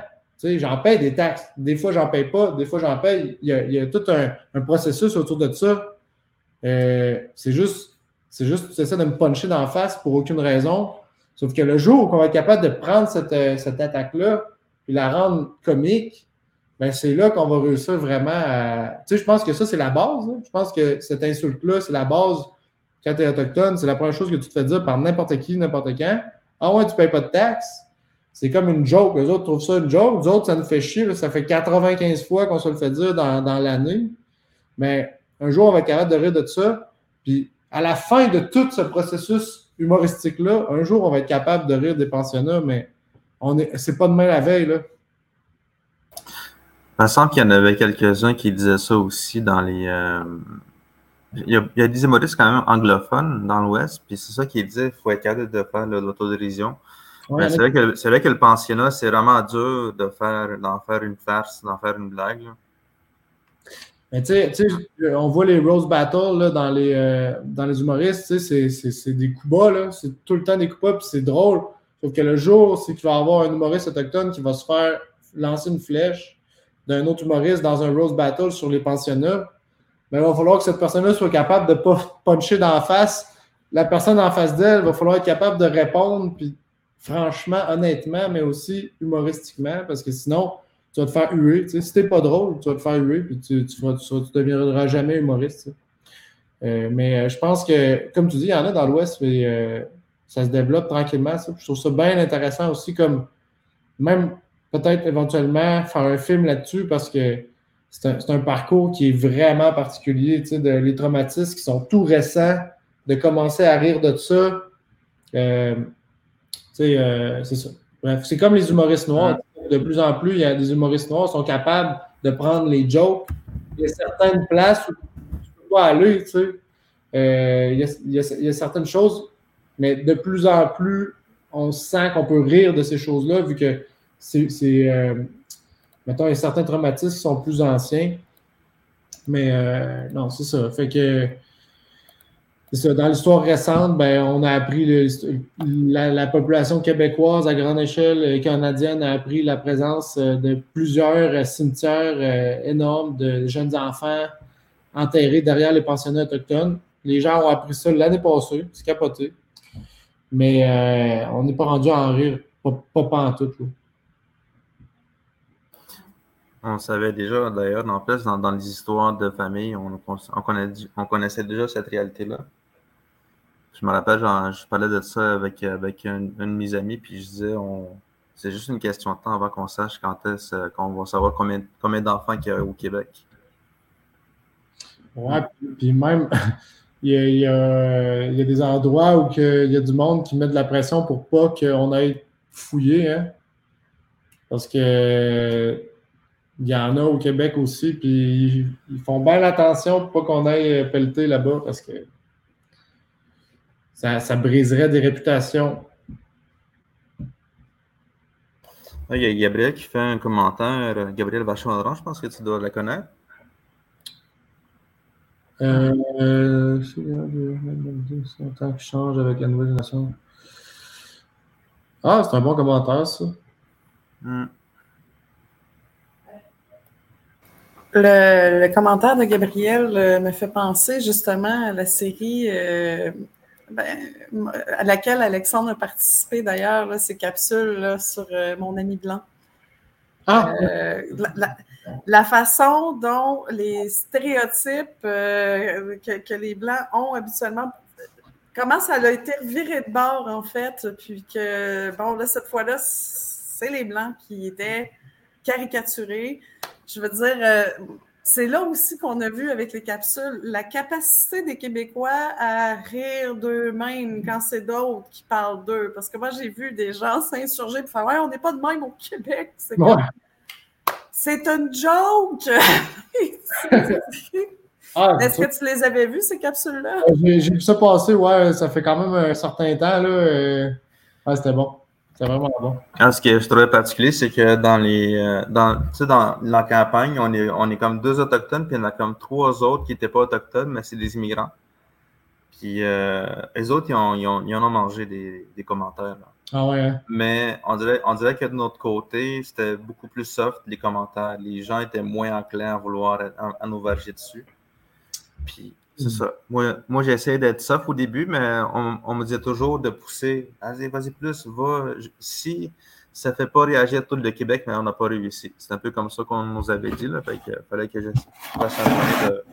J'en paye des taxes. Des fois, j'en paye pas. Des fois, j'en paye. Il y, a, tout un, processus autour de ça. Euh, c'est juste, c'est juste, tu essaies de me puncher d'en face pour aucune raison. Sauf que le jour où on va être capable de prendre cette, euh, attaque-là et la rendre comique, ben c'est là qu'on va réussir vraiment à. Tu sais, je pense que ça, c'est la base. Hein. Je pense que cette insulte-là, c'est la base quand tu es autochtone, c'est la première chose que tu te fais dire par n'importe qui, n'importe quand. Ah ouais, tu ne payes pas de taxes. C'est comme une joke. Les autres trouvent ça une joke. Les autres, ça nous fait chier. Ça fait 95 fois qu'on se le fait dire dans, l'année. Mais un jour, on va être capable de rire de ça. Puis à la fin de tout ce processus humoristique-là, un jour, on va être capable de rire des pensionnats, mais on est, c'est pas demain la veille, là. Il me semble qu'il y en avait quelques-uns qui disaient ça aussi dans les. Euh, il, y a, il, y a, des humoristes quand même anglophones dans l'Ouest, puis c'est ça qui disait qu'il faut être capable de faire l'autodérision. Ouais, c'est, vrai que, c'est vrai que le pensionnat, c'est vraiment dur de faire, d'en faire une farce, d'en faire une blague. Là. Mais tu sais, on voit les Rose Battles là, dans, les, euh, dans les humoristes, c'est, des coups bas, c'est tout le temps des coups bas, puis c'est drôle. Sauf que le jour, c'est qu'il va y avoir un humoriste autochtone qui va se faire lancer une flèche d'un autre humoriste dans un Rose Battle sur les pensionnats, mais ben, il va falloir que cette personne-là soit capable de ne pas puncher la face. La personne en face d'elle va falloir être capable de répondre, franchement, honnêtement, mais aussi humoristiquement, parce que sinon, tu vas te faire huer. Si t'es pas drôle, tu vas te faire huer, puis tu, tu, tu, deviendras jamais humoriste. Euh, mais euh, je pense que, comme tu dis, il y en a dans l'Ouest, mais euh, ça se développe tranquillement. Ça. Je trouve ça bien intéressant aussi, comme même peut-être éventuellement faire un film là-dessus, parce que c'est un, un, parcours qui est vraiment particulier, de, les traumatismes qui sont tout récents, de commencer à rire de ça. c'est ça. Bref, c'est comme les humoristes noirs de plus en plus, il y a des humoristes noirs qui sont capables de prendre les jokes. Il y a certaines places où tu peux pas aller, tu sais. Euh, il, y a, il, y a, certaines choses, mais de plus en plus, on sent qu'on peut rire de ces choses-là, vu que c'est, euh, mettons, il y a certains traumatismes qui sont plus anciens. Mais euh, non, c'est ça. Fait que dans l'histoire récente, ben, on a appris la, population québécoise à grande échelle euh, canadienne a appris la présence euh, de plusieurs euh, cimetières énormes de jeunes enfants enterrés derrière les pensionnats autochtones. Les gens ont appris ça l'année passée, c'est capoté. Mais on n'est pas rendu à en rire, pas, pas, en tout. On savait déjà, d'ailleurs, dans, dans, dans les histoires de famille, on connaissait déjà cette réalité-là. Je me rappelle, je parlais de ça avec, avec un, de mes amis, puis je disais, c'est juste une question de temps avant qu'on sache quand est-ce qu'on va savoir combien, combien d'enfants qu'il y a au Québec. Ouais, puis même, (laughs) il y, a, des endroits où il y a du monde qui met de la pression pour pas qu'on aille fouiller, hein? Parce que il y en a au Québec aussi, puis ils font bien attention pour pas qu'on aille pelleter là-bas parce que ça, briserait des réputations. Il y a Gabriel qui fait un commentaire. Gabriel Vachon je pense que tu dois la connaître. Euh, c'est temps qui change avec la nouvelle génération. Ah, c'est un bon commentaire, ça. Hmm. Le, commentaire de Gabriel euh, me fait penser justement à la série euh, ben, à laquelle Alexandre a participé d'ailleurs, ces capsules là, sur euh, mon ami blanc. Ah. Euh, la, façon dont les stéréotypes euh, que, les Blancs ont habituellement, comment ça a été viré de bord en fait, puis que, bon, là, cette fois-là, c'est les Blancs qui étaient caricaturés. Je veux dire, c'est là aussi qu'on a vu avec les capsules la capacité des Québécois à rire d'eux-mêmes quand c'est d'autres qui parlent d'eux. Parce que moi, j'ai vu des gens s'insurger pour faire Ouais, on n'est pas de même au Québec. C'est ouais. une joke! (laughs) ah, Est-ce que tu les avais vus, ces capsules-là? J'ai vu ça passer, ouais, ça fait quand même un certain temps. Là, Ouais, c'était bon. C'est vraiment bon. ce que je trouvais particulier, c'est que dans les euh, dans, dans la campagne, on est, on est comme deux autochtones, puis il y en a comme trois autres qui n'étaient pas autochtones, mais c'est des immigrants. Puis euh, les autres, ils, ont, ils, ont, ils en ont mangé des, des commentaires. Ah ouais. Hein? Mais on dirait, on dirait que de notre côté, c'était beaucoup plus soft, les commentaires. Les gens étaient moins enclins à vouloir à, nous verger dessus. Puis c'est ça. Moi, moi j'ai essayé d'être soft au début, mais on, me disait toujours de pousser. Vas-y, vas-y plus, va. Si ça ne fait pas réagir tout le Québec, mais on n'a pas réussi. C'est un peu comme ça qu'on nous avait dit. Là, fait fallait que je fasse un de,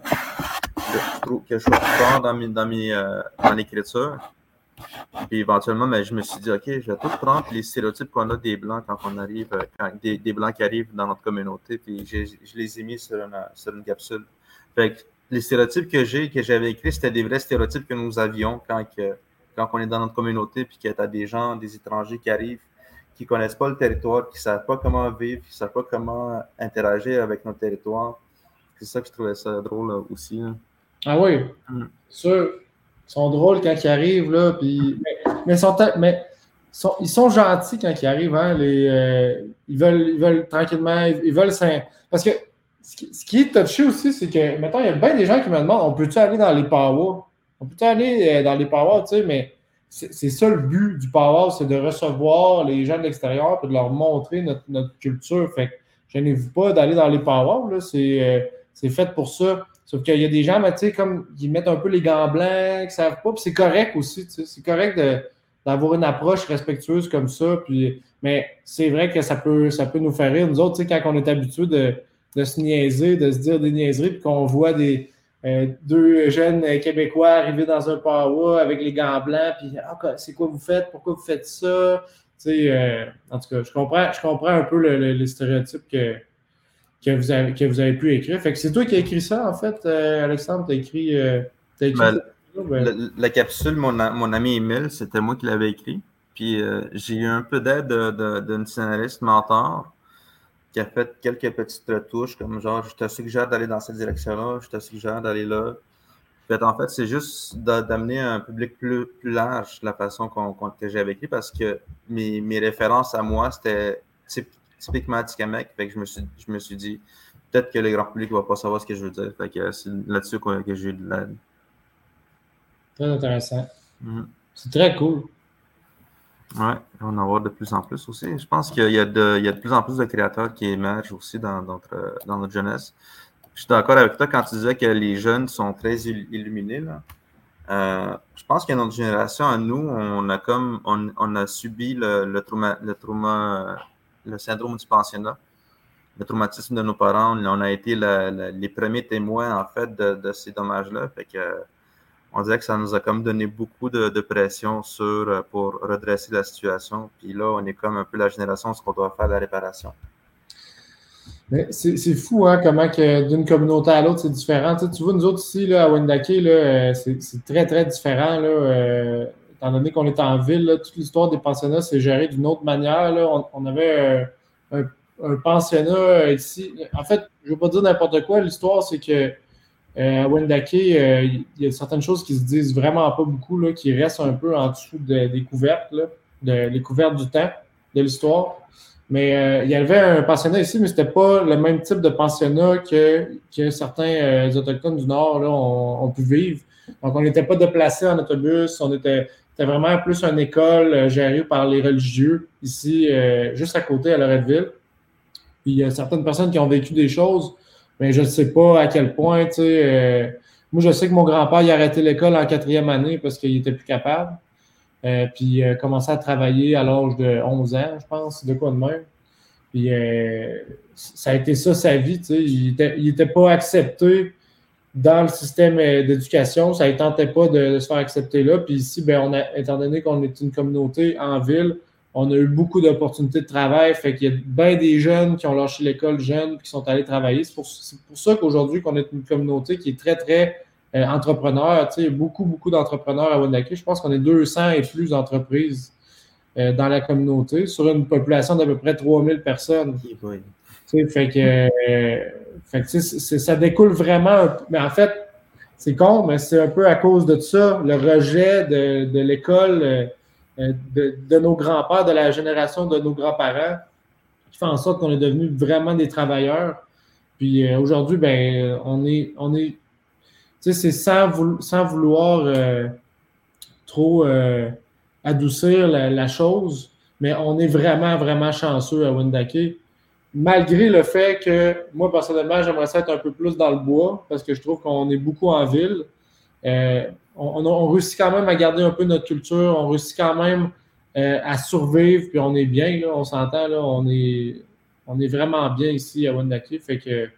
de, que je sois fort dans, mes, dans, mes, euh, dans l'écriture. Puis éventuellement, mais ben, je me suis dit, OK, je vais tout prendre les stéréotypes qu'on a des Blancs quand on arrive, euh, quand, des, des, Blancs qui arrivent dans notre communauté, puis je les ai mis sur une, sur une capsule. Fait que les stéréotypes que j'ai, que j'avais écrits, c'était des vrais stéréotypes que nous avions quand, que, quand on est dans notre communauté, puis que tu as des gens, des étrangers qui arrivent, qui ne connaissent pas le territoire, qui ne savent pas comment vivre, qui ne savent pas comment interagir avec notre territoire. C'est ça que je trouvais ça drôle aussi. Ah oui, mm. sûr. Ils sont drôles quand ils arrivent, là, puis... mais, sont, mais ils sont gentils quand ils arrivent. Hein, les, euh, ils, veulent, ils veulent tranquillement, ils, veulent. Parce que ce qui, est touché aussi, c'est que, maintenant, il y a bien des gens qui me demandent on peut-tu aller dans les power? On peut-tu aller euh, dans les power, tu sais, mais c'est ça le but du power, c'est de recevoir les gens de l'extérieur et de leur montrer notre, culture. Fait que, gênez-vous pas d'aller dans les power, euh, c'est fait pour ça. Sauf qu'il y a des gens, tu sais, comme, qui mettent un peu les gants blancs, qui savent pas, puis c'est correct aussi, c'est correct d'avoir une approche respectueuse comme ça. Puis, mais c'est vrai que ça peut, ça peut nous faire rire. Nous autres, quand on est habitué de, de, se niaiser, de se dire des niaiseries, puis qu'on voit des, euh, deux jeunes Québécois arriver dans un power avec les gants blancs, puis ah, c'est quoi vous faites? Pourquoi vous faites ça? Euh, en tout cas, je comprends, je comprends un peu le, le, les stéréotypes que, que, vous avez, que vous avez pu écrire. Fait que c'est toi qui as écrit ça, en fait, euh, Alexandre, tu as écrit, as écrit ben, la, capsule, mon, mon ami Emile, c'était moi qui l'avais écrit. Puis j'ai eu un peu d'aide d'une scénariste mentor qui a fait quelques petites retouches, comme genre, je te suggère d'aller dans cette direction-là, je te suggère d'aller là. en fait, c'est juste d'amener un public plus, plus large la façon qu'on que j'avais écrit parce que mes, mes, références à moi, c'était typiquement Tikamek. Fait que je me suis, je me suis dit, peut-être que le grand public ne va pas savoir ce que je veux dire. Fait que c'est là-dessus que j'ai eu de l'aide. Très intéressant. Mm. C'est très cool. Oui, on en voit de plus en plus aussi. Je pense qu'il y, a de, il y a de plus en plus de créateurs qui émergent aussi dans notre, dans notre jeunesse. Je suis d'accord avec toi quand tu disais que les jeunes sont très illuminés. Euh, je pense que notre génération, à nous, on a comme on, a subi le, le, trauma, le syndrome du pensionnat, le traumatisme de nos parents. On a été les premiers témoins en fait de, ces dommages-là. On dirait que ça nous a comme donné beaucoup de, pression euh, pour redresser la situation. Puis là, on est comme un peu la génération où on doit faire la réparation. C'est fou, hein, comment d'une communauté à l'autre, c'est différent. Tu, vois, nous autres ici, là, à Wendake, euh, c'est très, très différent. Là, euh, étant donné qu'on est en ville, toute l'histoire des pensionnats, c'est géré d'une autre manière. On, avait un, un, pensionnat ici. En fait, je ne veux pas dire n'importe quoi. L'histoire, c'est que euh, à Wendake, euh, il y a certaines choses qui se disent vraiment pas beaucoup, là, qui restent un peu en dessous des couvertes, de, les couvertes du temps de l'histoire. Mais euh, il y avait un pensionnat ici, mais c'était pas le même type de pensionnat que, que certains Autochtones du Nord là, ont, pu vivre. Donc, on n'était pas déplacés en autobus, on était, vraiment plus une école gérée par les religieux ici, juste à côté à Loretteville. Puis il y a certaines personnes qui ont vécu des choses mais je ne sais pas à quel point, tu sais. Euh, moi, je sais que mon grand-père, il a arrêté l'école en quatrième année parce qu'il n'était plus capable. Euh, puis il a commencé à travailler à l'âge de 11 ans, je pense, de quoi de même. Puis euh, ça a été ça sa vie, tu sais. Il n'était pas accepté dans le système d'éducation. Ça ne tentait pas de, se faire accepter là. Puis ici, ben, on a, étant donné qu'on est une communauté en ville, on a eu beaucoup d'opportunités de travail. Fait qu'il y a bien des jeunes qui ont lâché l'école jeunes qui sont allés travailler. C'est pour, ça qu'aujourd'hui, qu'on est une communauté qui est très, très euh, entrepreneur. Tu sais, beaucoup, beaucoup d'entrepreneurs à Wendake. Je pense qu'on est 200 et plus d'entreprises euh, dans la communauté sur une population d'à peu près 3000 personnes. fait que, euh, ça découle vraiment. Mais en fait, c'est con, mais c'est un peu à cause de ça, le rejet de, de l'école euh, de, nos grands-pères, de la génération de nos grands-parents, qui fait en sorte qu'on est devenus vraiment des travailleurs. Puis euh, aujourd'hui, ben, on est, on est, tu sais, c'est sans, sans, vouloir euh, trop adoucir la, chose, mais on est vraiment, vraiment chanceux à Wendake. Malgré le fait que moi, personnellement, j'aimerais être un peu plus dans le bois parce que je trouve qu'on est beaucoup en ville on, réussit quand même à garder un peu notre culture, on réussit quand même euh, à survivre, puis on est bien, on s'entend, on est, vraiment bien ici à Wendake. Fait que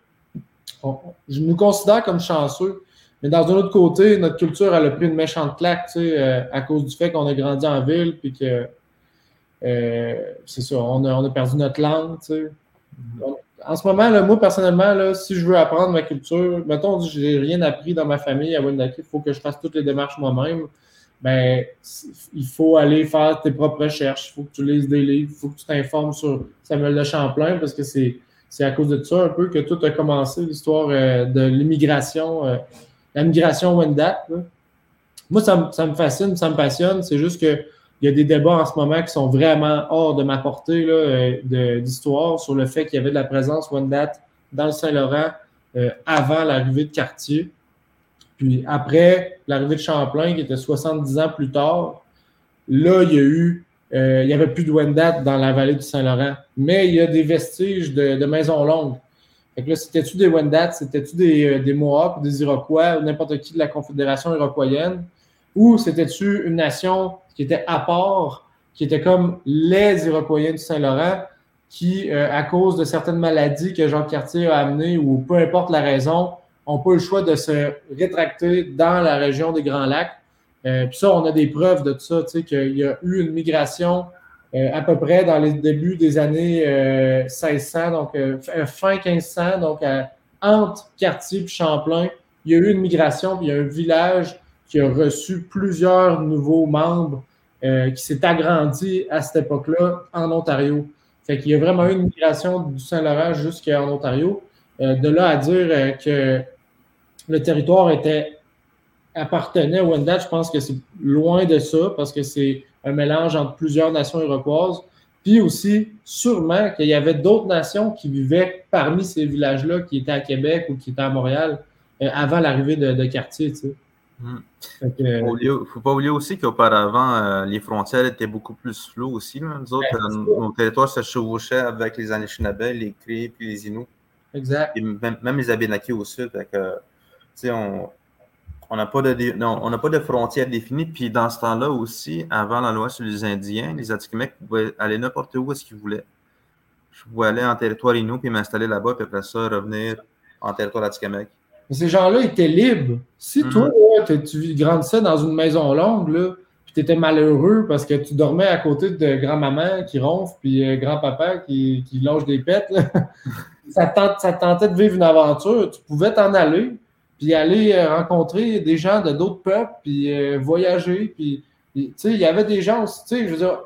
je nous considère comme chanceux. Mais dans un autre côté, notre culture, elle a pris une méchante claque, euh, à cause du fait qu'on a grandi en ville, puis que euh, c'est ça, on a, perdu notre langue. Mm-hmm en ce moment, moi, personnellement, si je veux apprendre ma culture, mettons, je n'ai rien appris dans ma famille à Wendake, il faut que je fasse toutes les démarches moi-même. ben, il faut aller faire tes propres recherches. Il faut que tu lises des livres. Il faut que tu t'informes sur Samuel de Champlain parce que c'est, à cause de ça un peu que tout a commencé, l'histoire euh, de l'immigration, euh, la migration Wendat. Moi, ça, me fascine, ça me passionne. C'est juste qu'il y a des débats en ce moment qui sont vraiment hors de ma portée euh, d'histoire sur le fait qu'il y avait de la présence Wendat dans le Saint-Laurent avant l'arrivée de Cartier. Puis après l'arrivée de Champlain, qui était 70 ans plus tard, là, il y a eu, euh, il n'y avait plus de Wendat dans la vallée du Saint-Laurent. Mais il y a des vestiges de, maisons longues. Fait que là, c'était-tu des Wendat, c'était-tu des, euh, des Mohawks, des Iroquois, ou n'importe qui de la Confédération iroquoienne, ou c'était-tu une nation qui était à part, qui était comme les Iroquois du Saint-Laurent, qui, euh, à cause de certaines maladies que Jean Cartier a amenées, ou peu importe la raison, n'ont pas eu le choix de se rétracter dans la région des Grands Lacs. Euh, puis ça, on a des preuves de tout ça, tu sais, qu'il y a eu une migration euh, à peu près dans les débuts des années 1600, euh, donc fin 1500, donc entre Cartier et Champlain, il y a eu une migration, puis il y a un village qui a reçu plusieurs nouveaux membres, qui s'est agrandi à cette époque-là en Ontario. Fait qu'il y a vraiment eu une migration du Saint-Laurent jusqu'en Ontario. de là à dire que le territoire était appartenait au Wendat, je pense que c'est loin de ça parce que c'est un mélange entre plusieurs nations iroquoises. Puis aussi, sûrement qu'il y avait d'autres nations qui vivaient parmi ces villages-là qui étaient à Québec ou qui étaient à Montréal euh, avant l'arrivée de, de, Cartier. Tu sais. Il ne faut pas oublier aussi qu'auparavant, euh, les frontières étaient beaucoup plus floues aussi. Nous autres, euh, nos territoires se chevauchaient avec les Anishinaabe, les Cris puis les Inuits. Exact. Et même, les Abénakis au sud on n'a pas de on pas de frontières définies. Puis dans ce temps-là aussi, avant la loi sur les Indiens, les Atikamekw pouvaient aller n'importe où est-ce qu'ils voulaient. Je pouvais aller en territoire Innu puis m'installer là-bas, puis après ça, revenir en territoire Atikamekw. Ces gens-là étaient libres. Si mm-hmm. toi, tu grandissais dans une maison longue, là, puis tu étais malheureux parce que tu dormais à côté de grand-maman qui ronfle, puis euh, grand-papa qui, qui longe des pets, (laughs) ça, ça tentait de vivre une aventure, tu pouvais t'en aller puis aller euh, rencontrer des gens de d'autres peuples, puis euh, voyager, puis, il y avait des gens aussi, tu sais, je veux dire,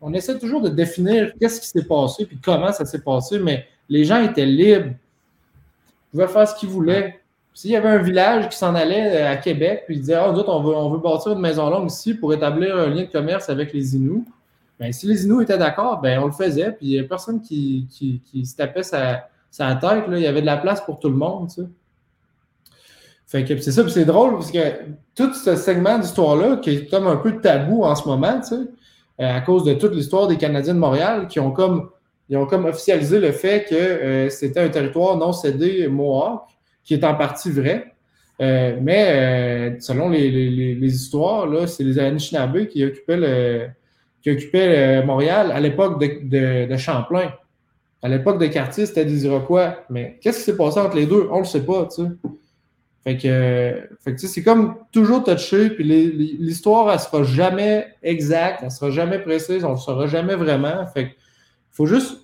on essaie toujours de définir qu'est-ce qui s'est passé, puis comment ça s'est passé, mais les gens étaient libres, ils pouvaient faire ce qu'ils voulaient. S'il y avait un village qui s'en allait euh, à Québec, puis ils disaient, oh, d'autres, on veut, on veut bâtir une maison longue ici pour établir un lien de commerce avec les Inuits, bien, si les Inuits étaient d'accord, ben on le faisait, puis il n'y a personne qui, qui, se tapait sa, sa tête, là. il y avait de la place pour tout le monde. Fait que c'est ça, c'est drôle parce que tout ce segment d'histoire-là, qui est comme un peu tabou en ce moment, euh, à cause de toute l'histoire des Canadiens de Montréal, qui ont comme, ils ont comme officialisé le fait que euh, c'était un territoire non cédé Mohawk, qui est en partie vrai. Euh, mais selon les, histoires, là, c'est les Anishinaabe qui occupaient, le, qui occupaient Montréal à l'époque de, de, Champlain. À l'époque de Cartier, c'était des Iroquois. Mais qu'est-ce qui s'est passé entre les deux? On ne le sait pas, tu. Fait que, c'est comme toujours touché, puis l'histoire, elle sera jamais exacte, elle sera jamais précise, on ne le saura jamais vraiment. Fait faut juste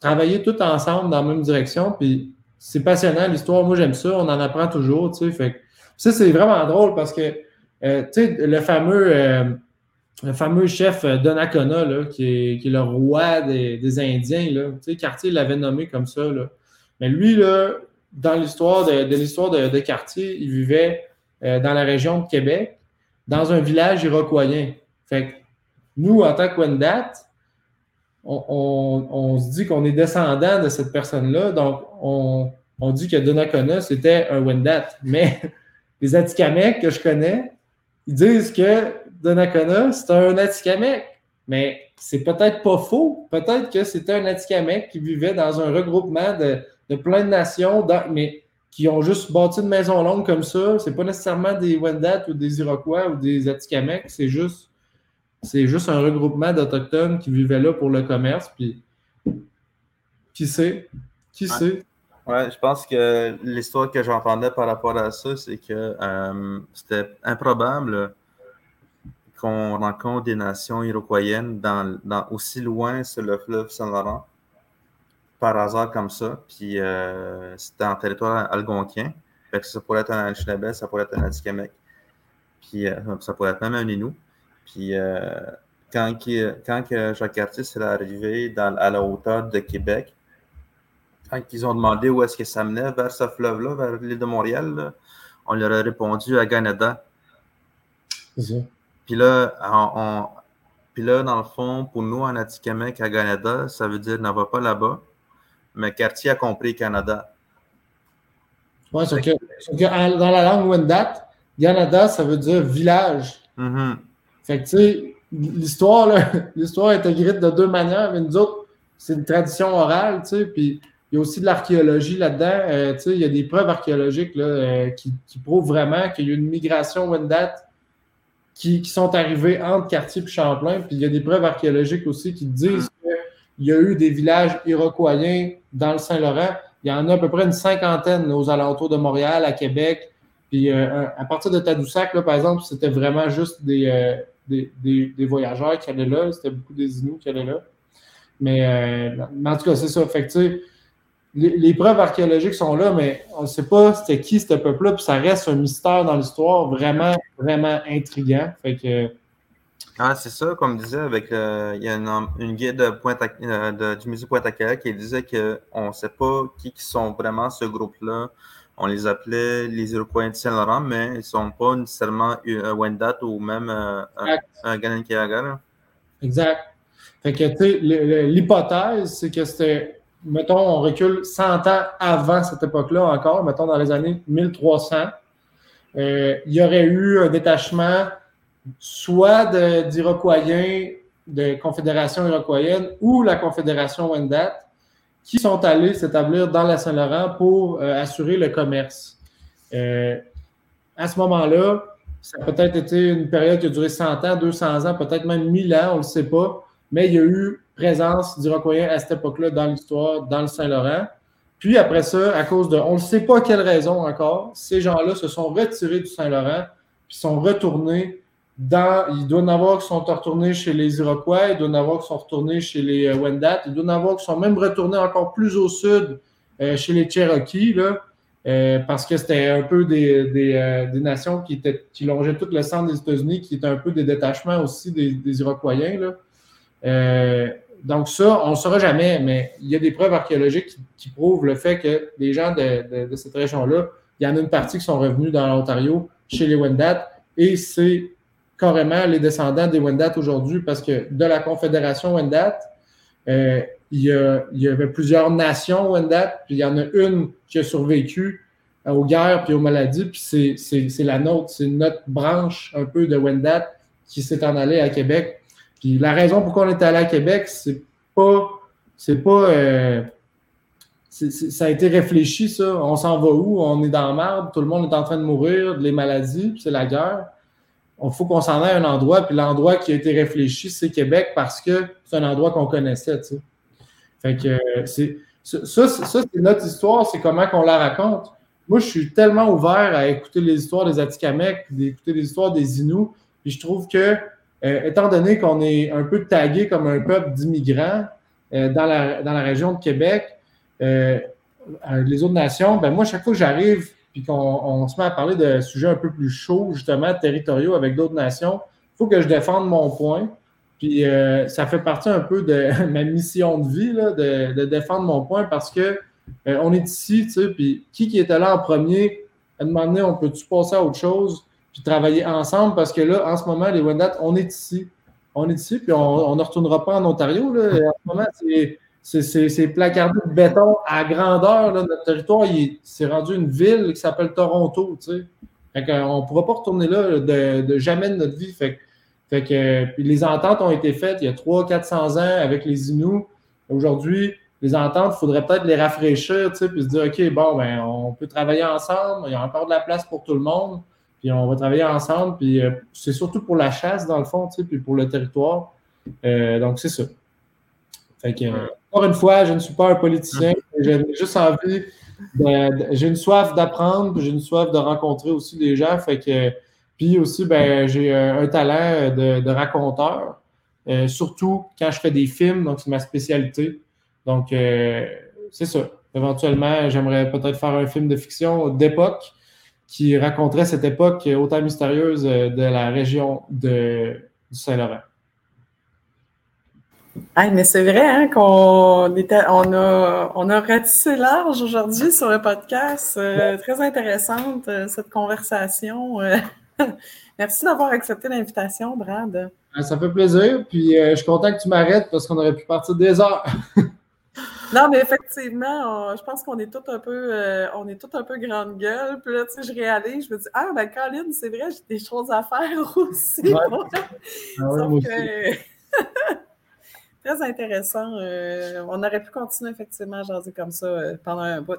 travailler tout ensemble dans la même direction, puis c'est passionnant l'histoire. Moi, j'aime ça, on en apprend toujours, tu ça, c'est vraiment drôle parce que, euh, tu le fameux, euh, le fameux chef Donnacona, là, qui, est, le roi des, Indiens, là, tu Cartier l'avait nommé comme ça. Mais lui, dans l'histoire de, l'histoire de, quartier, il vivait euh, dans la région de Québec, dans un village iroquoien. Fait nous, en tant que Wendat, on, se dit qu'on est descendant de cette personne-là, donc on, dit que Donnacona, c'était un Wendat. Mais (laughs) les Atikamekw que je connais, ils disent que Donnacona, c'est un Atikamekw. Mais c'est peut-être pas faux. Peut-être que c'était un Atikamekw qui vivait dans un regroupement de, de plein de nations, mais qui ont juste bâti une maison longue comme ça. C'est pas nécessairement des Wendat ou des Iroquois ou des Atikamekw, c'est juste, c'est juste un regroupement d'Autochtones qui vivaient là pour le commerce. Puis, qui sait? Qui sait? Ouais, je pense que l'histoire que j'entendais par rapport à ça, c'est que euh, c'était improbable qu'on rencontre des nations iroquoiennes dans, dans, aussi loin sur le fleuve Saint-Laurent par hasard comme ça. Puis euh, c'était en territoire algonquin. Fait que ça pourrait être un Anishinaabe, ça pourrait être un Atikamekw. Puis ça pourrait être même un Inou. Puis quand, quand Jacques Cartier est arrivé à la hauteur de Québec, quand ils ont demandé où est-ce que ça menait vers ce fleuve-là, vers l'île de Montréal, on leur a répondu à Canada. Puis là, on, puis là, dans le fond, pour nous, en Atikamek, à Canada, ça veut dire n'en va pas là-bas. Mais Cartier a compris Canada. Oui, c'est que, que, dans la langue Wendat, Canada, ça veut dire village. Mm-hmm. Fait que, tu sais, l'histoire, (laughs) l'histoire est écrite de deux manières, mais nous autres, c'est une tradition orale, tu sais, puis il y a aussi de l'archéologie là-dedans. Euh, tu sais, il y a des preuves archéologiques là, euh, qui, qui, prouvent vraiment qu'il y a une migration Wendat qui, sont arrivés entre Cartier et Champlain. Puis il y a des preuves archéologiques aussi qui disent qu'il y a eu des villages iroquoiens dans le Saint-Laurent. Il y en a à peu près une cinquantaine aux alentours de Montréal, à Québec. Puis euh, à partir de Tadoussac, là, par exemple, c'était vraiment juste des, des, voyageurs qui allaient là. C'était beaucoup des Inuits qui allaient là. Mais, euh, en tout cas, c'est ça. Fait les, preuves archéologiques sont là, mais on ne sait pas c'était qui ce peuple-là, puis ça reste un mystère dans l'histoire vraiment, vraiment intriguant. Ah, c'est ça, comme disait, avec euh, il y a une, guide euh, du musée Pointe-à-Québec qui disait qu'on ne sait pas qui, sont vraiment ce groupe-là. On les appelait les Iroquois de Saint-Laurent, mais ils ne sont pas nécessairement un Wendat ou même euh, un, un Exact. Fait que, tu sais, l'hypothèse, c'est que c'était mettons, on recule 100 ans avant cette époque-là encore, mettons dans les années 1300, euh, il y aurait eu un détachement soit d'Iroquoiens, de, Confédération iroquoienne ou la Confédération Wendat qui sont allés s'établir dans la Saint-Laurent pour euh, assurer le commerce. Euh, à ce moment-là, ça a peut-être été une période qui a duré 100 ans, 200 ans, peut-être même 1000 ans, on ne le sait pas, mais il y a eu présence d'Iroquois à cette époque-là dans l'histoire, dans le Saint-Laurent. Puis après ça, à cause de, on ne sait pas quelle raison encore, ces gens-là se sont retirés du Saint-Laurent, puis sont retournés il doit en avoir qui sont retournés chez les Iroquois, il doit en avoir qui sont retournés chez les euh, Wendat, il doit en avoir qui sont même retournés encore plus au sud euh, chez les Cherokees, euh, parce que c'était un peu des, nations qui, étaient, qui longeaient tout le centre des États-Unis, qui étaient un peu des détachements aussi des, Iroquois. Donc ça, on ne saura jamais, mais il y a des preuves archéologiques qui, prouvent le fait que les gens de, cette région-là, il y en a une partie qui sont revenus dans l'Ontario chez les Wendat et c'est carrément les descendants des Wendat aujourd'hui parce que de la Confédération Wendat, euh, il, y avait plusieurs nations Wendat, puis il y en a une qui a survécu aux guerres puis aux maladies, puis c'est la nôtre, c'est notre branche un peu de Wendat qui s'est en allée à Québec puis la raison pourquoi on est allé à Québec, c'est pas. C'est pas. Euh, ça a été réfléchi, ça. On s'en va où? On est dans la merde, tout le monde est en train de mourir, les maladies, puis c'est la guerre. Il faut qu'on s'en aille à un endroit, puis l'endroit qui a été réfléchi, c'est Québec parce que c'est un endroit qu'on connaissait. Fait que. Ça, ça c'est notre histoire, c'est comment qu'on la raconte. Moi, je suis tellement ouvert à écouter les histoires des Atikamekw, d'écouter les histoires des Inuits, puis je trouve que euh, étant donné qu'on est un peu tagué comme un peuple d'immigrants euh, dans, la, dans la région de Québec, euh, les autres nations, ben moi, chaque fois que j'arrive puis qu'on se met à parler de sujets un peu plus chauds, justement, territoriaux avec d'autres nations, il faut que je défende mon point. Puis ça fait partie un peu de (laughs) ma mission de vie, là, de, défendre mon point parce que on est ici, tu sais, puis qui qui était là en premier, à demander on peut-tu passer à autre chose? puis travailler ensemble? Parce que là, en ce moment, les Wendat, on est ici. On est ici, puis on ne retournera pas en Ontario. Là. En ce moment, c'est placardé de béton à grandeur. Là. Notre territoire, c'est rendu une ville qui s'appelle Toronto. Tu sais. on ne pourra pas retourner là de, jamais de notre vie. Fait, fait que, les ententes ont été faites il y a 300-400 ans avec les Inuits. Aujourd'hui, les ententes, il faudrait peut-être les rafraîchir, tu sais, puis se dire, OK, bon, ben, on peut travailler ensemble, il y a encore de la place pour tout le monde puis on va travailler ensemble, puis euh, c'est surtout pour la chasse, dans le fond, tu sais, puis pour le territoire. Euh, donc, c'est ça. Fait que, encore une fois, je ne suis pas un politicien, j'ai juste envie, j'ai une soif d'apprendre, j'ai une soif de rencontrer aussi des gens, fait que, puis aussi, ben, j'ai un talent de, raconteur, euh, surtout quand je fais des films, donc c'est ma spécialité. Donc, c'est ça. Éventuellement, j'aimerais peut-être faire un film de fiction d'époque, qui raconterait cette époque autant mystérieuse de la région de, du Saint-Laurent. Mais c'est vrai hein, qu'on était, on a, on a ratissé large aujourd'hui sur le podcast. Très intéressante cette conversation. (laughs) Merci d'avoir accepté l'invitation, Brad. Ça fait plaisir. Puis je suis content que tu m'arrêtes parce qu'on aurait pu partir des heures. (laughs) Non, mais effectivement, je pense qu'on est tous un peu, euh, on est tout un peu grande gueule. Puis là, tu sais, je réalise, je me dis, ah, ben, Colin, c'est vrai, j'ai des choses à faire (laughs) aussi. Ouais. Très intéressant. Euh, on aurait pu continuer effectivement à jaser comme ça euh, pendant un bout.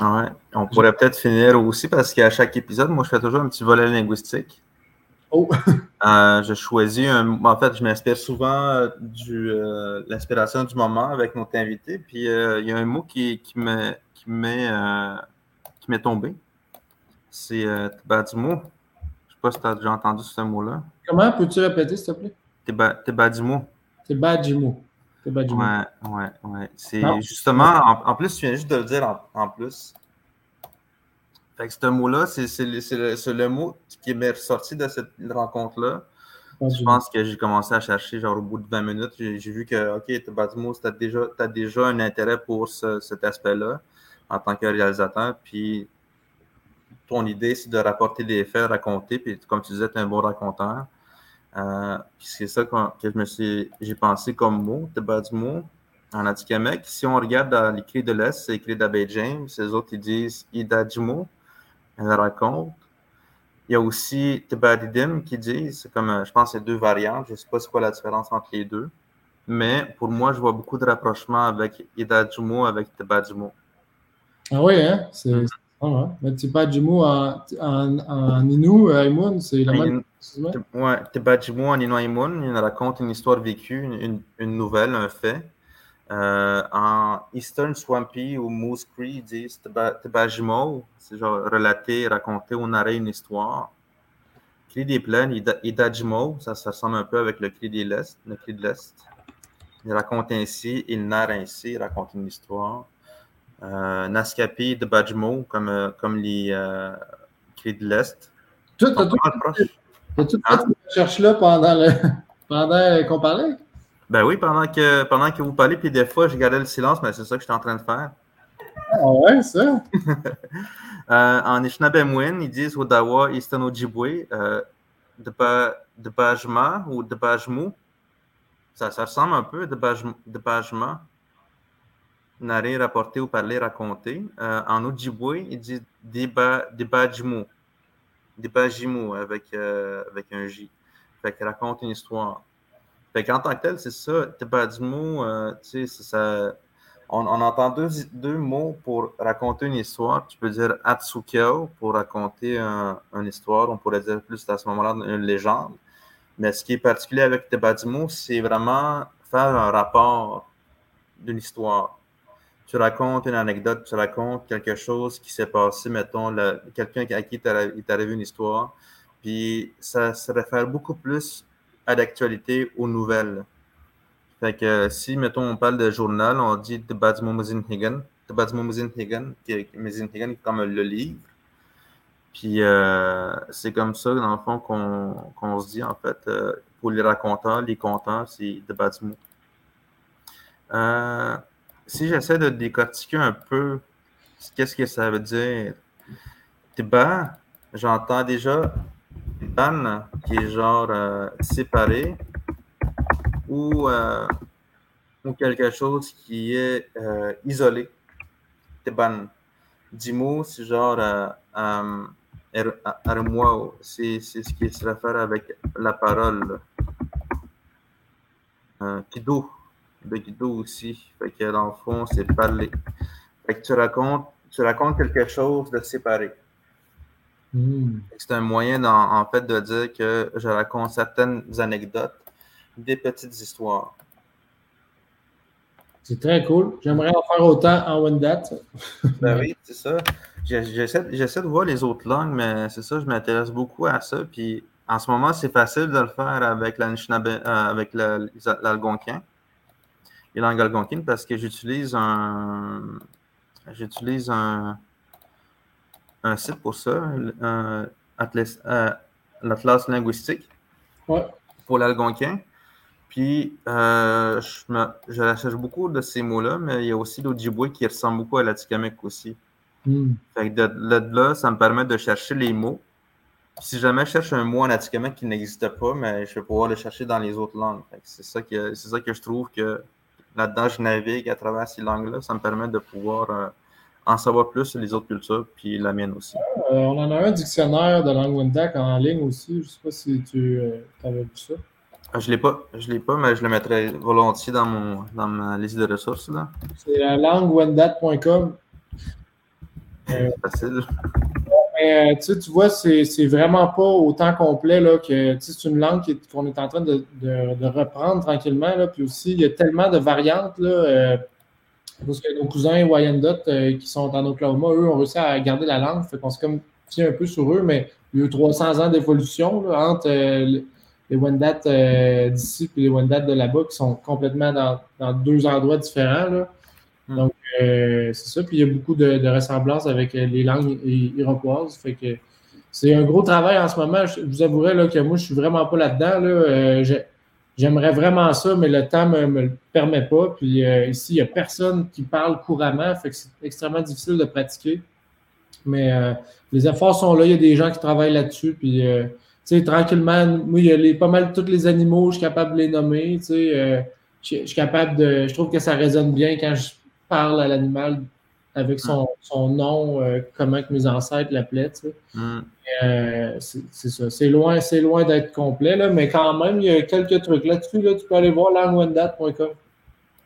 Ouais, on pourrait peut-être finir aussi parce qu'à chaque épisode, moi, je fais toujours un petit volet linguistique. Oh. (laughs) euh, je choisis un. En fait, je m'inspire souvent de euh, l'inspiration du moment avec notre invité. Puis euh, il y a un mot qui, qui m'est qui qui tombé. C'est euh, Tebadimo. Je ne sais pas si tu as déjà entendu ce mot-là. Comment peux-tu répéter, s'il te plaît? Tebadimo. Tebadimo. Tebadimo. Ouais, ouais, ouais. C'est justement, en, en, plus, tu viens juste de le dire en, en plus. Fait que ce mot-là, c'est le, le, mot qui m'est ressorti de cette rencontre-là. Je pense que j'ai commencé à chercher, genre au bout de 20 minutes, j'ai vu que, OK, tu as déjà, as déjà un intérêt pour cet aspect-là en tant que réalisateur. Puis ton idée, c'est de rapporter des faits, raconter. Puis comme tu disais, tu es un bon raconteur. Euh, puis c'est ça que, je me suis, j'ai pensé comme mot, mot en Atikamek. Si on regarde dans l'écrit de l'Est, c'est écrit d'Abbé James. Les autres, ils disent Idajimo elle raconte. Il y a aussi Tebadidim qui dit, c'est comme, euh, je pense, c'est deux variantes. Je ne sais pas c'est quoi la différence entre les deux. Mais pour moi, je vois beaucoup de rapprochements avec Idajumo, avec Tebadjumo. Ah oui, hein? C'est mm -hmm. Mais Tebadjumo en, en, en Aïmoun, c'est la même. Oui, Inu, Aïmoun, il raconte une histoire vécue, une, une nouvelle, un fait. Euh, en Eastern Swampy ou Moose Cree, ils disent Tebajimo, c'est genre relater, raconter ou narrer une histoire. Cri des plaines, Idajimo, ça, ça ressemble un peu avec le cri, des l'Est, le cri de l'Est. Il raconte ainsi, il narre ainsi, il raconte une histoire. Euh, Naskapi de Bajmo, comme, euh, comme les euh, cris de l'Est. Tout, as tout, tout, hein? là pendant, (laughs) pendant qu'on parlait? Ben oui, pendant que, pendant que vous parlez, puis des fois, je gardais le silence, mais c'est ça que j'étais en train de faire. Ah ouais, ça? (laughs) euh, en Ishnabemwin, ils disent Odawa, Eastern Ojibwe, euh, de, ba, de Bajma ou de Bajmu. Ça, ça ressemble un peu de, baj, de Bajma. Narrer, rapporter ou parler, raconter. Euh, en Ojibwe, ils disent de Bajmu. De Bajimu avec, euh, avec un J. Fait qu'ils raconte une histoire. Fait qu'en tant que tel, c'est ça. Tebadimo, euh, tu sais, ça. On, on, entend deux, deux, mots pour raconter une histoire. Tu peux dire Atsukyo pour raconter un, une histoire. On pourrait dire plus à ce moment-là une légende. Mais ce qui est particulier avec Tebadimo, c'est vraiment faire un rapport d'une histoire. Tu racontes une anecdote, tu racontes quelque chose qui s'est passé, mettons, quelqu'un à qui il t'est arrivé une histoire. Puis ça se réfère beaucoup plus à l'actualité, aux nouvelles. Fait que si, mettons, on parle de journal, on dit de Badzmo Muzinhigan, de Badzmo Muzinhigan, comme le livre. Puis euh, c'est comme ça, dans le fond, qu'on qu se dit, en fait, euh, pour les raconteurs, les conteurs, c'est de Badzmo. Euh, si j'essaie de décortiquer un peu qu'est-ce que ça veut dire, Tiba, j'entends déjà ban qui est genre euh, séparé ou, euh, ou quelque chose qui est euh, isolé. Teban. Dimo, c'est genre armoire, c'est ce qui se réfère avec la parole. Kido, Kido aussi. Fait que dans le fond, c'est parler. Fait que tu racontes, tu racontes quelque chose de séparé. Hmm. C'est un moyen, en, fait, de dire que je raconte certaines anecdotes, des petites histoires. C'est très cool. J'aimerais en faire autant en one date. ben (laughs) oui, c'est ça. J'essaie de voir les autres langues, mais c'est ça, je m'intéresse beaucoup à ça. Puis en ce moment, c'est facile de le faire avec euh, avec l'algonquin, et langue algonquine, parce que j'utilise un, j'utilise un, un site pour ça, l'Atlas linguistique pour l'algonquin. Puis, euh, je, je recherche beaucoup de ces mots-là, mais il y a aussi l'Ojibwe qui ressemble beaucoup à l'Atikamek aussi. Hmm. Fait que de, là, ça me permet de chercher les mots. si jamais je cherche un mot en Atikamek qui n'existe pas, mais je vais pouvoir le chercher dans les autres langues. C'est ça, que, ça que je trouve que là-dedans, je navigue à travers ces langues-là. Ça me permet de pouvoir euh, en savoir plus sur les autres cultures, puis la mienne aussi. Euh, on en a un dictionnaire de langue Wendat en ligne aussi. Je ne sais pas si tu avais vu ça. Je ne l'ai pas, je l'ai pas, mais je le mettrai volontiers dans, mon, dans ma liste de ressources. C'est la languewendat.com. Euh, facile. Mais, euh, tu vois, c'est, vraiment pas autant complet là, que c'est une langue qu'on est en train de, de, reprendre tranquillement. Là, puis aussi, il y a tellement de variantes. Là, euh, parce que nos cousins Wyandotte euh, qui sont en Oklahoma, eux, ont réussi à garder la langue. Fait qu'on se comme un peu sur eux, mais il y a eu 300 ans d'évolution entre les Wendat d'ici et les Wendat de là-bas qui sont complètement dans, deux endroits différents. Là. Hmm. Donc, c'est ça. Puis il y a beaucoup de, ressemblances avec euh, les langues iroquoises. Fait que c'est un gros travail en ce moment. Je, vous avouerai là, que moi, je suis vraiment pas là-dedans. Là. J'aimerais vraiment ça, mais le temps ne me, le permet pas. Puis ici, il n'y a personne qui parle couramment. Fait que c'est extrêmement difficile de pratiquer. Mais les efforts sont là. Il y a des gens qui travaillent là-dessus. Puis sais, tranquillement, moi, il y a pas mal tous les animaux, je suis capable de les nommer. Tu sais, euh, je, suis capable de. Je trouve que ça résonne bien quand je parle à l'animal avec son, son nom, euh, comment que mes ancêtres l'appelaient. Tu sais. Mm. Euh, c'est ça. C'est loin, loin d'être complet, là, mais quand même, il y a quelques trucs là-dessus. Là, tu peux aller voir languendat.com.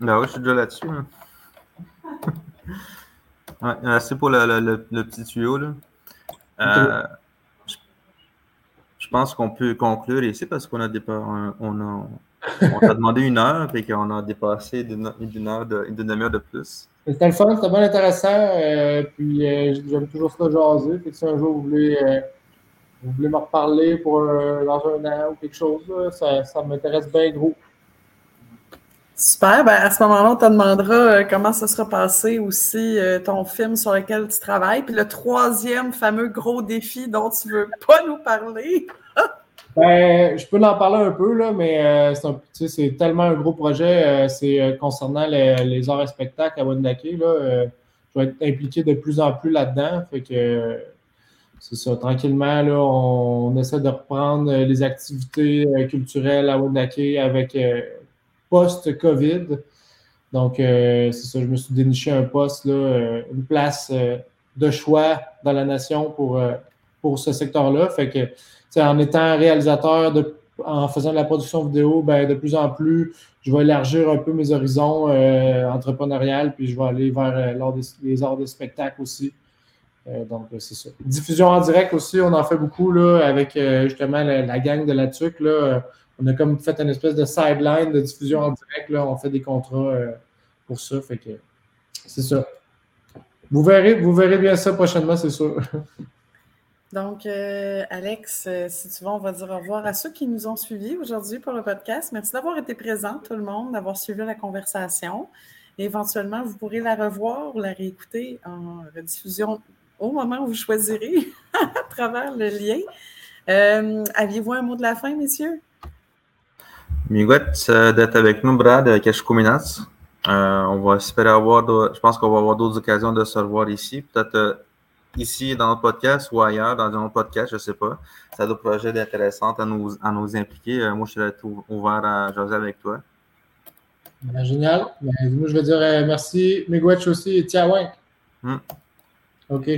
Ben oui, je suis déjà là-dessus. Hein. (laughs) ouais, merci pour le, le, le, petit tuyau. Là. Euh, je pense qu'on peut conclure ici parce qu'on a, on a, on a demandé une heure et qu'on a dépassé d'une heure de, une demi-heure de plus. C'était le fun, c'était bien intéressant. Euh, puis euh, j'aime toujours ça jaser. Fait si un jour vous voulez, euh, vous voulez me reparler pour dans un an ou quelque chose, ça, ça m'intéresse bien gros. Super. Ben, à ce moment-là, on te demandera euh, comment ça sera passé aussi euh, ton film sur lequel tu travailles. Puis le troisième fameux gros défi dont tu veux pas nous parler. Ben, je peux en parler un peu, là, mais euh, c'est tellement un gros projet. c'est concernant les, arts et spectacles à Wendake. Là, je vais être impliqué de plus en plus là-dedans. Fait que c'est ça. Tranquillement, là, on, essaie de reprendre les activités culturelles à Wendake avec post-COVID. Donc, euh, c'est ça, je me suis déniché un poste, là, euh, une place euh, de choix dans la nation pour, pour ce secteur-là. Fait que, en étant réalisateur, en faisant de la production vidéo, ben, de plus en plus, je vais élargir un peu mes horizons entrepreneuriales, puis je vais aller vers les arts de spectacle aussi. donc, c'est ça. Diffusion en direct aussi, on en fait beaucoup là, avec justement la, gang de la TUC. Là, on a comme fait une espèce de sideline de diffusion en direct. Là. On fait des contrats euh, pour ça. Fait que c'est ça. Vous verrez, vous verrez bien ça prochainement, c'est sûr. (laughs) Donc, euh, Alex, euh, si tu veux, on va dire au revoir à ceux qui nous ont suivis aujourd'hui pour le podcast. Merci d'avoir été présent, tout le monde, d'avoir suivi la conversation. Éventuellement, vous pourrez la revoir ou la réécouter en rediffusion au moment où vous choisirez (laughs) à travers le lien. Aviez-vous un mot de la fin, messieurs? Miigwet d'être avec nous, Brad, avec. Euh, on va espérer avoir, je pense qu'on va avoir d'autres occasions de se revoir ici. Peut-être euh, ici dans notre podcast ou ailleurs, dans un autre podcast, je ne sais pas. Ça a d'autres projets intéressants à nous, à nous impliquer. Euh, moi, je suis ouvert à jaser avec toi. Ben, génial. Ben, moi, je veux dire merci, Miigwet aussi et Tiawen. Hmm. OK.